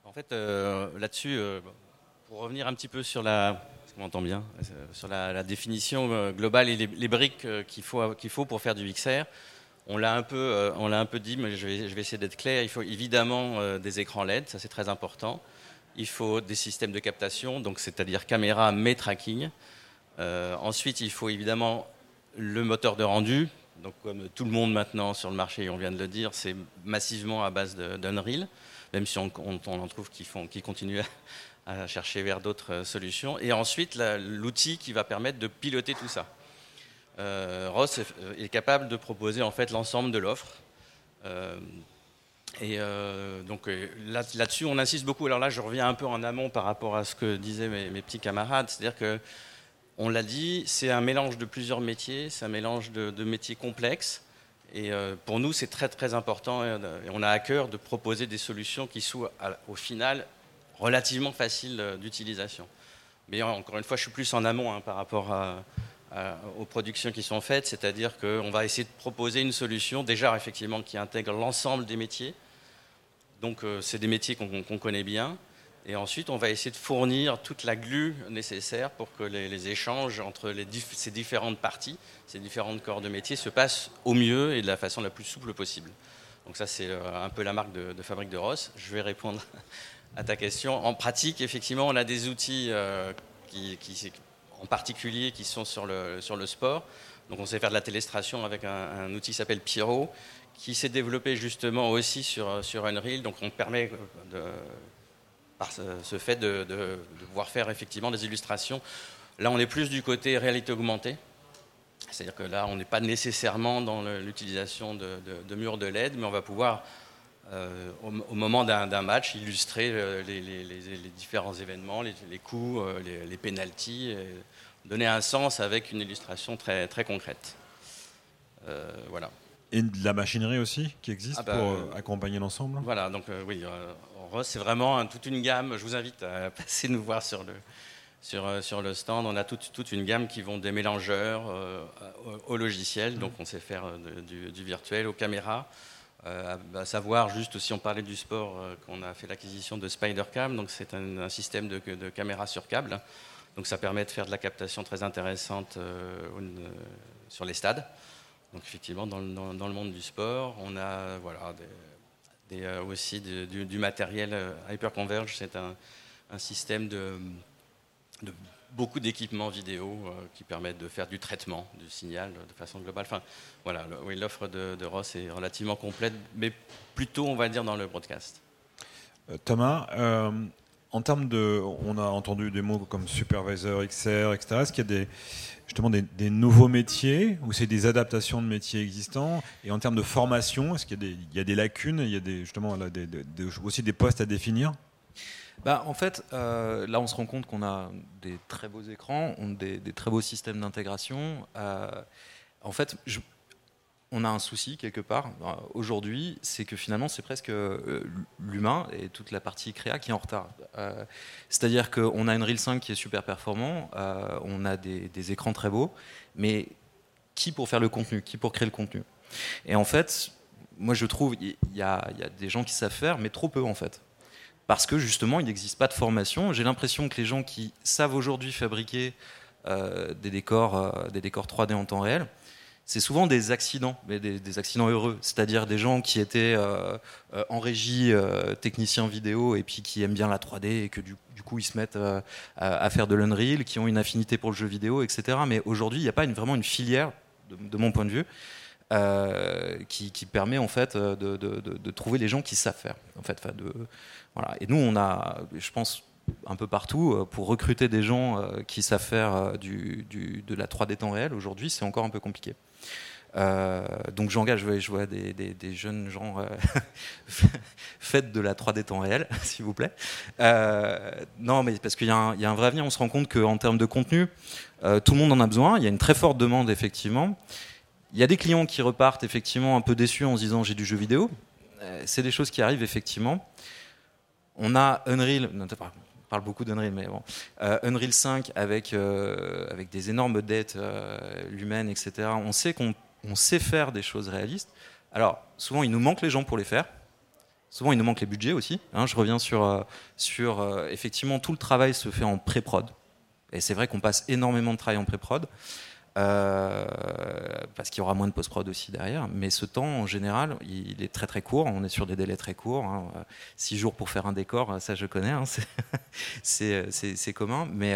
En fait, euh, là-dessus, euh, pour revenir un petit peu sur la, bien, euh, sur la, définition globale et les, briques qu'il faut, qu'il faut pour faire du XR, on l'a un peu, un peu dit, mais je vais, je vais essayer d'être clair. Il faut évidemment des écrans LED, ça c'est très important. Il faut des systèmes de captation, donc c'est-à-dire caméra mais tracking. ensuite, il faut évidemment le moteur de rendu, donc, comme tout le monde maintenant sur le marché, on vient de le dire, c'est massivement à base d'Unreal, même si on, en trouve qui, continuent à, chercher vers d'autres euh, solutions. Et ensuite, l'outil qui va permettre de piloter tout ça. Euh, Ross est, capable de proposer en fait l'ensemble de l'offre. Euh, et donc là-dessus, on insiste beaucoup. Alors là, je reviens un peu en amont par rapport à ce que disaient mes, petits camarades, c'est-à-dire que on l'a dit, c'est un mélange de plusieurs métiers, c'est un mélange de, métiers complexes. Et euh, pour nous, c'est très très important. Et on a à cœur de proposer des solutions qui soient au final relativement faciles euh, d'utilisation. Mais encore une fois, je suis plus en amont hein, par rapport aux productions qui sont faites, c'est-à-dire qu'on va essayer de proposer une solution déjà effectivement qui intègre l'ensemble des métiers. Donc euh, c'est des métiers qu'on connaît bien, et ensuite, on va essayer de fournir toute la glu nécessaire pour que les, échanges entre ces différentes parties, ces différentes corps de métier se passent au mieux et de la façon la plus souple possible. Donc ça, c'est euh, un peu la marque de, Fabrique de Ross. Je vais répondre à ta question. En pratique, effectivement, on a des outils euh, en particulier qui sont sur le, sur le sport. Donc on sait faire de la télestration avec un, outil qui s'appelle Pyro, qui s'est développé justement aussi sur, sur Unreal. Donc on permet de par ce, fait de, de, pouvoir faire effectivement des illustrations. Là, on est plus du côté réalité augmentée. C'est-à-dire que là, on n'est pas nécessairement dans l'utilisation de, murs de LED, mais on va pouvoir, euh, au, moment d'un match, illustrer euh, les, différents événements, les, coups, euh, les, les pénalties, donner un sens avec une illustration très, très concrète. voilà. Et de la machinerie aussi qui existe ah bah, pour accompagner l'ensemble? Voilà, donc oui, c'est vraiment toute une gamme. Je vous invite à passer nous voir sur le, sur, euh, sur le stand. On a toute, toute une gamme qui vont des mélangeurs euh, au, logiciel, donc on sait faire euh, du, virtuel, aux caméras. à savoir, juste si on parlait du sport, qu'on a fait l'acquisition de SpiderCam, donc c'est un, système de, de caméras sur câble. Donc ça permet de faire de la captation très intéressante sur les stades. Donc effectivement, dans, dans, le monde du sport, on a voilà, euh, aussi du, matériel euh, Hyperconverge. C'est un, système de, beaucoup d'équipements vidéo euh, qui permettent de faire du traitement du signal de façon globale. Enfin, voilà, l'offre de, Ross est relativement complète, mais plutôt, on va dire, dans le broadcast. Thomas, en termes de, on a entendu des mots comme supervisor, XR, etc. Est-ce qu'il y a des, justement des, nouveaux métiers ou c'est des adaptations de métiers existants? Et en termes de formation, est-ce qu'il y, a des lacunes? Il y a des, justement aussi des postes à définir? Bah, en fait, euh, là, on se rend compte qu'on a des très beaux écrans, on des, très beaux systèmes d'intégration. Euh, en fait, on a un souci quelque part euh, aujourd'hui, c'est que finalement c'est presque euh, l'humain et toute la partie créa qui est en retard. Euh, c'est-à-dire qu'on a une Unreal 5 qui est super performant, on a des, écrans très beaux, mais qui pour faire le contenu, qui pour créer le contenu? Et en fait, moi je trouve il y, a des gens qui savent faire, mais trop peu en fait. Parce que justement, il n'existe pas de formation. J'ai l'impression que les gens qui savent aujourd'hui fabriquer des, décors, des décors 3D en temps réel, c'est souvent des accidents, mais des, accidents heureux, c'est-à-dire des gens qui étaient euh, euh, en régie, euh, techniciens vidéo, et puis qui aiment bien la 3D, et que du, coup ils se mettent à, faire de l'Unreal, qui ont une affinité pour le jeu vidéo, etc. Mais aujourd'hui, il n'y a pas vraiment une filière, de, mon point de vue, qui, permet en fait de, trouver les gens qui savent faire. En fait, de, voilà. Et nous, on a, je pense, un peu partout pour recruter des gens qui savent faire du, de la 3D temps réel. Aujourd'hui, c'est encore un peu compliqué. Euh, donc j'engage, je vois des, jeunes gens, euh, faites de la 3D temps réel, s'il vous plaît. Euh, non, mais parce qu'il y, a un vrai avenir, on se rend compte qu'en termes de contenu, tout le monde en a besoin, il y a une très forte demande, effectivement. Il y a des clients qui repartent, effectivement, un peu déçus en se disant j'ai du jeu vidéo. C'est des choses qui arrivent, effectivement. On a Unreal, parle beaucoup d'Unreal, mais bon, Unreal 5 avec, avec des énormes dettes humaines, etc. On sait qu'on on sait faire des choses réalistes. Alors, souvent, il nous manque les gens pour les faire. Souvent, il nous manque les budgets aussi. Hein. je reviens sur, euh, sur euh, effectivement, tout le travail se fait en pré-prod. Et c'est vrai qu'on passe énormément de travail en pré-prod. Euh, parce qu'il y aura moins de post-prod aussi derrière. Mais ce temps, en général, il est très très court. On est sur des délais très courts. Hein. Six jours pour faire un décor, ça je connais, hein. c'est commun. Mais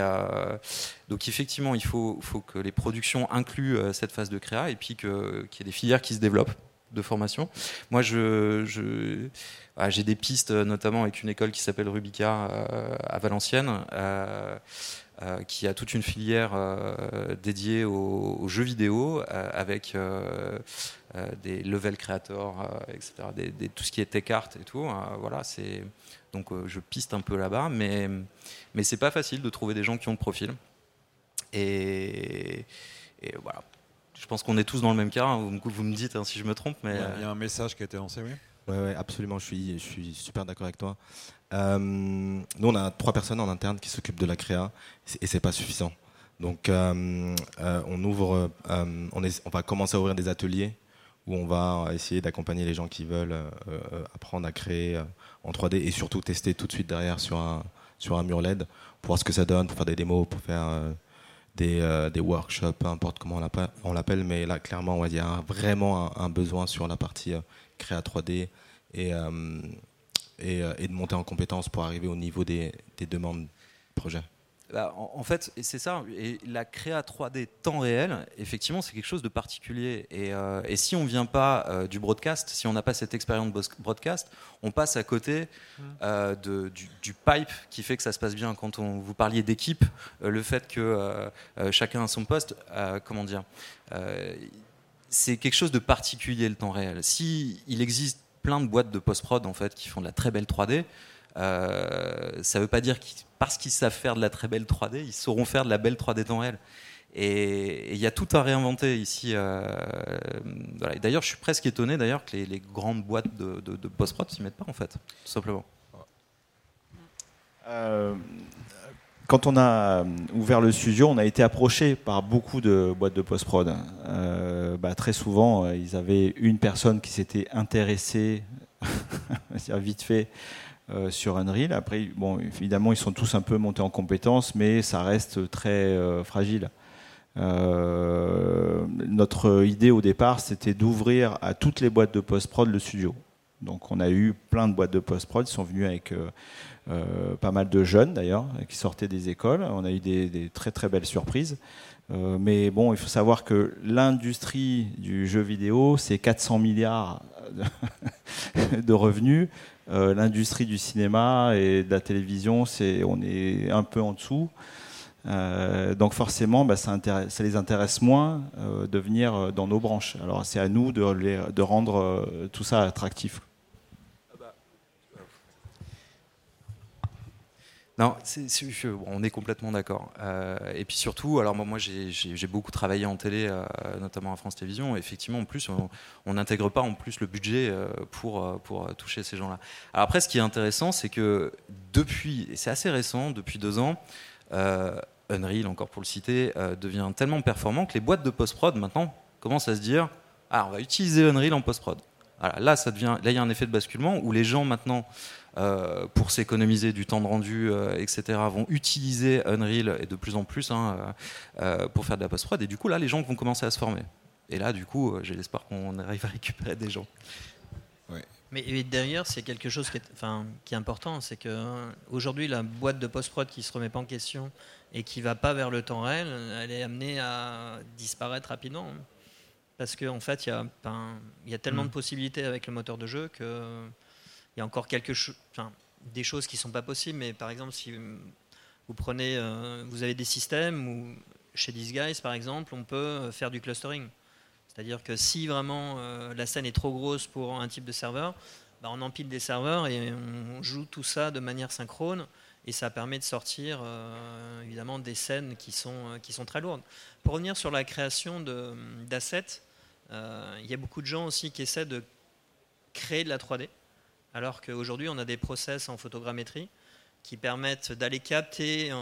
donc effectivement, il faut, faut, que les productions incluent cette phase de créa et puis qu'il y ait des filières qui se développent de formation. Moi, je, je j'ai des pistes, notamment avec une école qui s'appelle Rubica à Valenciennes. Euh, qui a toute une filière euh, dédiée aux, jeux vidéo euh, avec des level creators, etc. tout ce qui est tech art et tout. voilà, c'est donc je piste un peu là-bas, mais mais c'est pas facile de trouver des gens qui ont le profil. Et, voilà. Je pense qu'on est tous dans le même cas. Hein. Vous, vous me dites hein, si je me trompe, mais il y a un message qui a été lancé, oui? Oui, absolument. Je suis, je suis super d'accord avec toi. Euh, nous, on a trois personnes en interne qui s'occupent de la créa et c'est pas suffisant. Donc, euh, euh, on ouvre, on, va commencer à ouvrir des ateliers où on va essayer d'accompagner les gens qui veulent apprendre à créer en 3D et surtout tester tout de suite derrière sur un, sur un mur LED pour voir ce que ça donne, pour faire des démos, pour faire des, des, workshops, peu importe comment on l'appelle. Mais là, clairement, il y a vraiment un, un, besoin sur la partie créa 3D et, euh, et, de monter en compétence pour arriver au niveau des, demandes projets bah, en, fait, c'est ça. Et la créa 3D temps réel, effectivement, c'est quelque chose de particulier. Et, euh, si on ne vient pas euh, du broadcast, si on n'a pas cette expérience de broadcast, on passe à côté mmh. du, pipe qui fait que ça se passe bien. Quand on, vous parliez d'équipe, le fait que chacun a son poste, comment dire, c'est quelque chose de particulier le temps réel. Si il existe plein de boîtes de post-prod en fait qui font de la très belle 3D. Euh, ça ne veut pas dire que parce qu'ils savent faire de la très belle 3D, ils sauront faire de la belle 3D temps réel. Et il y a tout à réinventer ici. Euh, d'ailleurs, je suis presque étonné d'ailleurs que les, grandes boîtes de post-prod s'y mettent pas en fait, tout simplement. Euh, quand on a ouvert le studio, on a été approché par beaucoup de boîtes de post-prod. Euh, bah, très souvent, euh, ils avaient une personne qui s'était intéressée, vite fait, euh, sur Unreal. Après, bon, évidemment, ils sont tous un peu montés en compétences, mais ça reste très fragile. notre idée au départ, c'était d'ouvrir à toutes les boîtes de post-prod le studio. Donc, on a eu plein de boîtes de post-prod qui sont venues avec euh, pas mal de jeunes d'ailleurs qui sortaient des écoles. On a eu des, très très belles surprises. Euh, mais bon, il faut savoir que l'industrie du jeu vidéo, c'est 400 milliards de revenus. Euh, l'industrie du cinéma et de la télévision, c'est on est un peu en dessous. donc forcément, bah, ça, ça, les intéresse moins de venir dans nos branches. Alors c'est à nous de, de rendre tout ça attractif. Non, on est complètement d'accord. Euh, et puis surtout, alors moi, j'ai beaucoup travaillé en télé, euh, notamment à France Télévisions. effectivement, en plus, on n'intègre pas en plus le budget euh, pour, toucher ces gens-là. Alors après, ce qui est intéressant, c'est que depuis, et c'est assez récent, depuis deux ans, Unreal, encore pour le citer, devient tellement performant que les boîtes de post-prod maintenant commencent à se dire, ah, on va utiliser Unreal en post-prod. là, ça là, il y a un effet de basculement où les gens maintenant euh, pour s'économiser du temps de rendu, euh, etc., vont utiliser Unreal et de plus en plus hein, euh, pour faire de la post-prod. Et du coup, là, les gens vont commencer à se former. Et là, du coup, j'ai l'espoir qu'on arrive à récupérer des gens. Mais derrière, c'est quelque chose qui est, enfin, qui est important, c'est qu'aujourd'hui, la boîte de post-prod qui se remet pas en question et qui va pas vers le temps réel, elle est amenée à disparaître rapidement. Parce qu'en en fait, il y, a, il y a tellement mm. de possibilités avec le moteur de jeu que y a encore quelque enfin, des choses qui ne sont pas possibles, mais par exemple, si vous prenez, euh, vous avez des systèmes où, chez Disguise par exemple, on peut euh, faire du clustering. C'est-à-dire que si vraiment euh, la scène est trop grosse pour un type de serveur, bah, on empile des serveurs et on joue tout ça de manière synchrone et ça permet de sortir évidemment des scènes qui sont, qui sont très lourdes. Pour revenir sur la création d'assets, il y a beaucoup de gens aussi qui essaient de créer de la 3D alors qu'aujourd'hui on a des process en photogrammétrie qui permettent d'aller capter euh,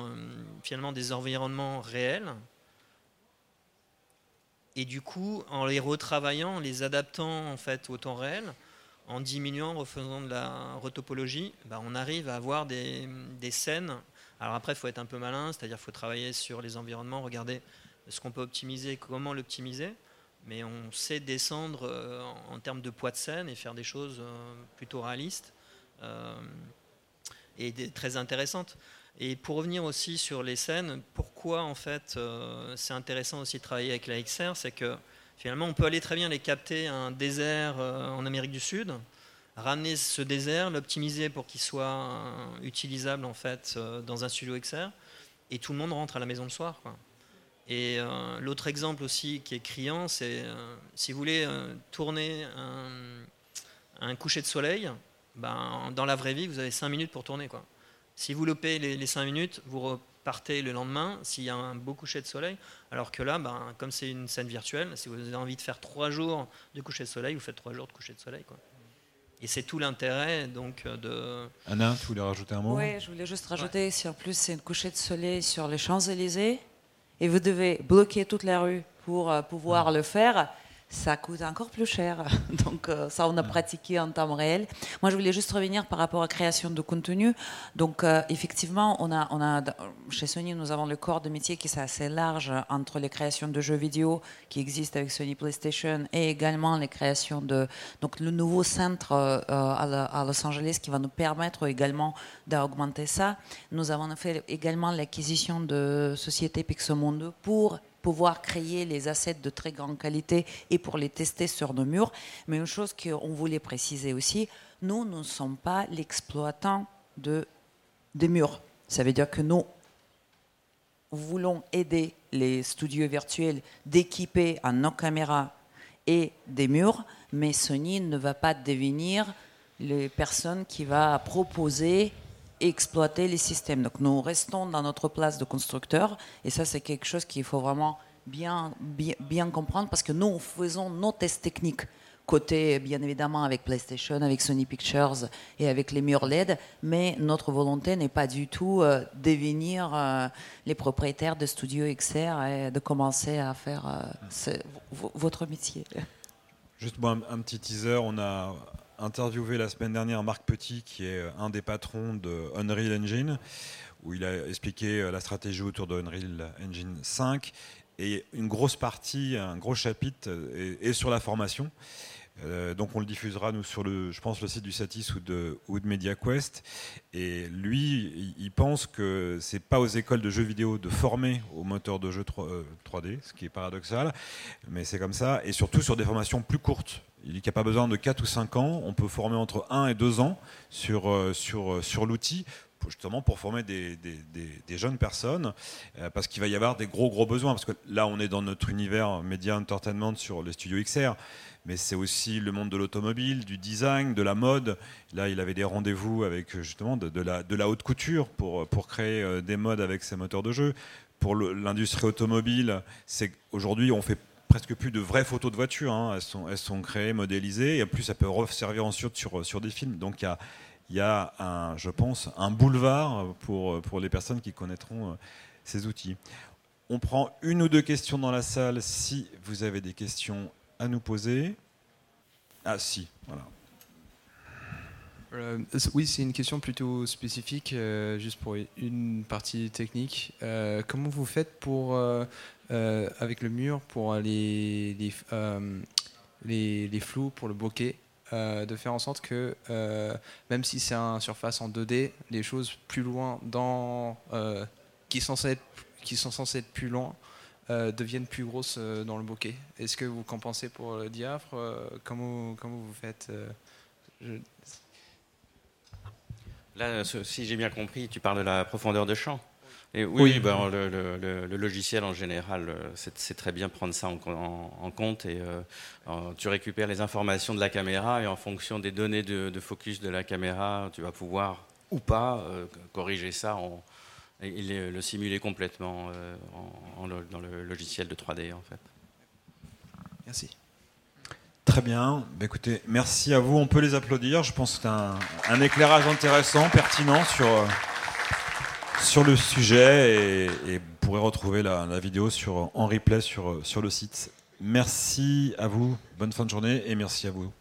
finalement des environnements réels et du coup en les retravaillant, en les adaptant en fait au temps réel, en diminuant, en refaisant de la retopologie, bah, on arrive à avoir des, scènes. Alors après, il faut être un peu malin, c'est-à-dire qu'il faut travailler sur les environnements, regarder ce qu'on peut optimiser, comment l'optimiser mais on sait descendre euh, en termes de poids de scène et faire des choses euh, plutôt réalistes euh, et très intéressantes. Et pour revenir aussi sur les scènes, pourquoi en fait c'est intéressant aussi de travailler avec la XR, c'est que finalement on peut aller très bien les capter un désert en Amérique du Sud, ramener ce désert, l'optimiser pour qu'il soit utilisable en fait dans un studio XR, et tout le monde rentre à la maison le soir. Et euh, l'autre exemple aussi qui est criant, c'est euh, si vous voulez euh, tourner un, coucher de soleil, ben, dans la vraie vie, vous avez 5 minutes pour tourner. Quoi. Si vous lopez les, les 5 minutes, vous repartez le lendemain s'il y a un beau coucher de soleil. Alors que là, ben, comme c'est une scène virtuelle, si vous avez envie de faire 3 jours de coucher de soleil, vous faites 3 jours de coucher de soleil. Quoi. Et c'est tout l'intérêt donc de. Anna, tu voulais rajouter un mot? Oui, je voulais juste rajouter, si en plus c'est une coucher de soleil sur les Champs-Élysées, et vous devez bloquer toute la rue pour euh, pouvoir le faire, ça coûte encore plus cher. Donc euh, ça, on a pratiqué en temps réel. Moi, je voulais juste revenir par rapport à création de contenu. Donc euh, effectivement, on a, on a, chez Sony, nous avons le corps de métier qui est assez large entre les créations de jeux vidéo qui existent avec Sony PlayStation et également les créations de donc le nouveau centre euh, à, Los Angeles qui va nous permettre également d'augmenter ça. Nous avons fait également l'acquisition de société Pixomondo pour pouvoir créer les assets de très grande qualité et pour les tester sur nos murs. Mais une chose qu'on voulait préciser aussi, nous, nous ne sommes pas l'exploitant de, des murs. Ça veut dire que nous voulons aider les studios virtuels d'équiper en nos caméras et des murs, mais Sony ne va pas devenir les personnes qui va proposer exploiter les systèmes. Donc nous restons dans notre place de constructeur et ça c'est quelque chose qu'il faut vraiment bien, bien, comprendre parce que nous faisons nos tests techniques côté bien évidemment avec PlayStation, avec Sony Pictures et avec les murs LED, mais notre volonté n'est pas du tout euh, devenir euh, les propriétaires de studios XR et de commencer à faire euh, votre métier. Juste un, un petit teaser, on a interviewé la semaine dernière Marc Petit, qui est un des patrons de Unreal Engine, où il a expliqué euh, la stratégie autour de Unreal Engine 5. Et une grosse partie, un gros chapitre est, sur la formation. Euh, donc on le diffusera nous sur le, je pense le site du Satis ou de, ou de MediaQuest. Et lui, il, pense que c'est pas aux écoles de jeux vidéo de former au moteur de jeu 3, 3D, euh, ce qui est paradoxal, mais c'est comme ça. Et surtout sur des formations plus courtes. Il dit qu'il n'y a pas besoin de 4 ou 5 ans, on peut former entre 1 et 2 ans sur, euh, sur, euh, sur l'outil justement pour former des, jeunes personnes, euh, parce qu'il va y avoir des gros gros besoins, parce que là on est dans notre univers média entertainment sur les studios XR, mais c'est aussi le monde de l'automobile, du design, de la mode. Là il avait des rendez-vous avec justement de, la, de la haute couture pour, pour créer des modes avec ses moteurs de jeu. Pour l'industrie automobile, c'est aujourd'hui on fait presque plus de vraies photos de voitures. Hein. Elles, sont, créées, modélisées, et en plus, ça peut servir ensuite sur, sur des films. Donc, il y a, je pense, un boulevard pour, pour les personnes qui connaîtront euh, ces outils. On prend une ou deux questions dans la salle si vous avez des questions à nous poser. Ah si, voilà. Euh, oui, c'est une question plutôt spécifique, euh, juste pour une partie technique. comment vous faites pour, avec le mur pour les, flous, pour le bokeh euh, de faire en sorte que, euh, même si c'est un surface en 2D, les choses plus loin, euh, qui, sont censées être, plus loin, deviennent plus grosses dans le bokeh. Est-ce que vous compensez pour le diaphragme comment, vous faites Là, si j'ai bien compris, tu parles de la profondeur de champ oui, ben, le, logiciel en général, euh, c'est très bien prendre ça en, compte et euh, tu récupères les informations de la caméra et en fonction des données de, focus de la caméra, tu vas pouvoir ou pas euh, corriger ça et, le simuler complètement dans le logiciel de 3D en fait. Merci. Très bien. Ben, écoutez, merci à vous. On peut les applaudir. Je pense que c'est un, éclairage intéressant, pertinent sur sur le sujet et, vous pourrez retrouver la, vidéo sur, en replay sur, sur le site. Merci à vous, bonne fin de journée et merci à vous.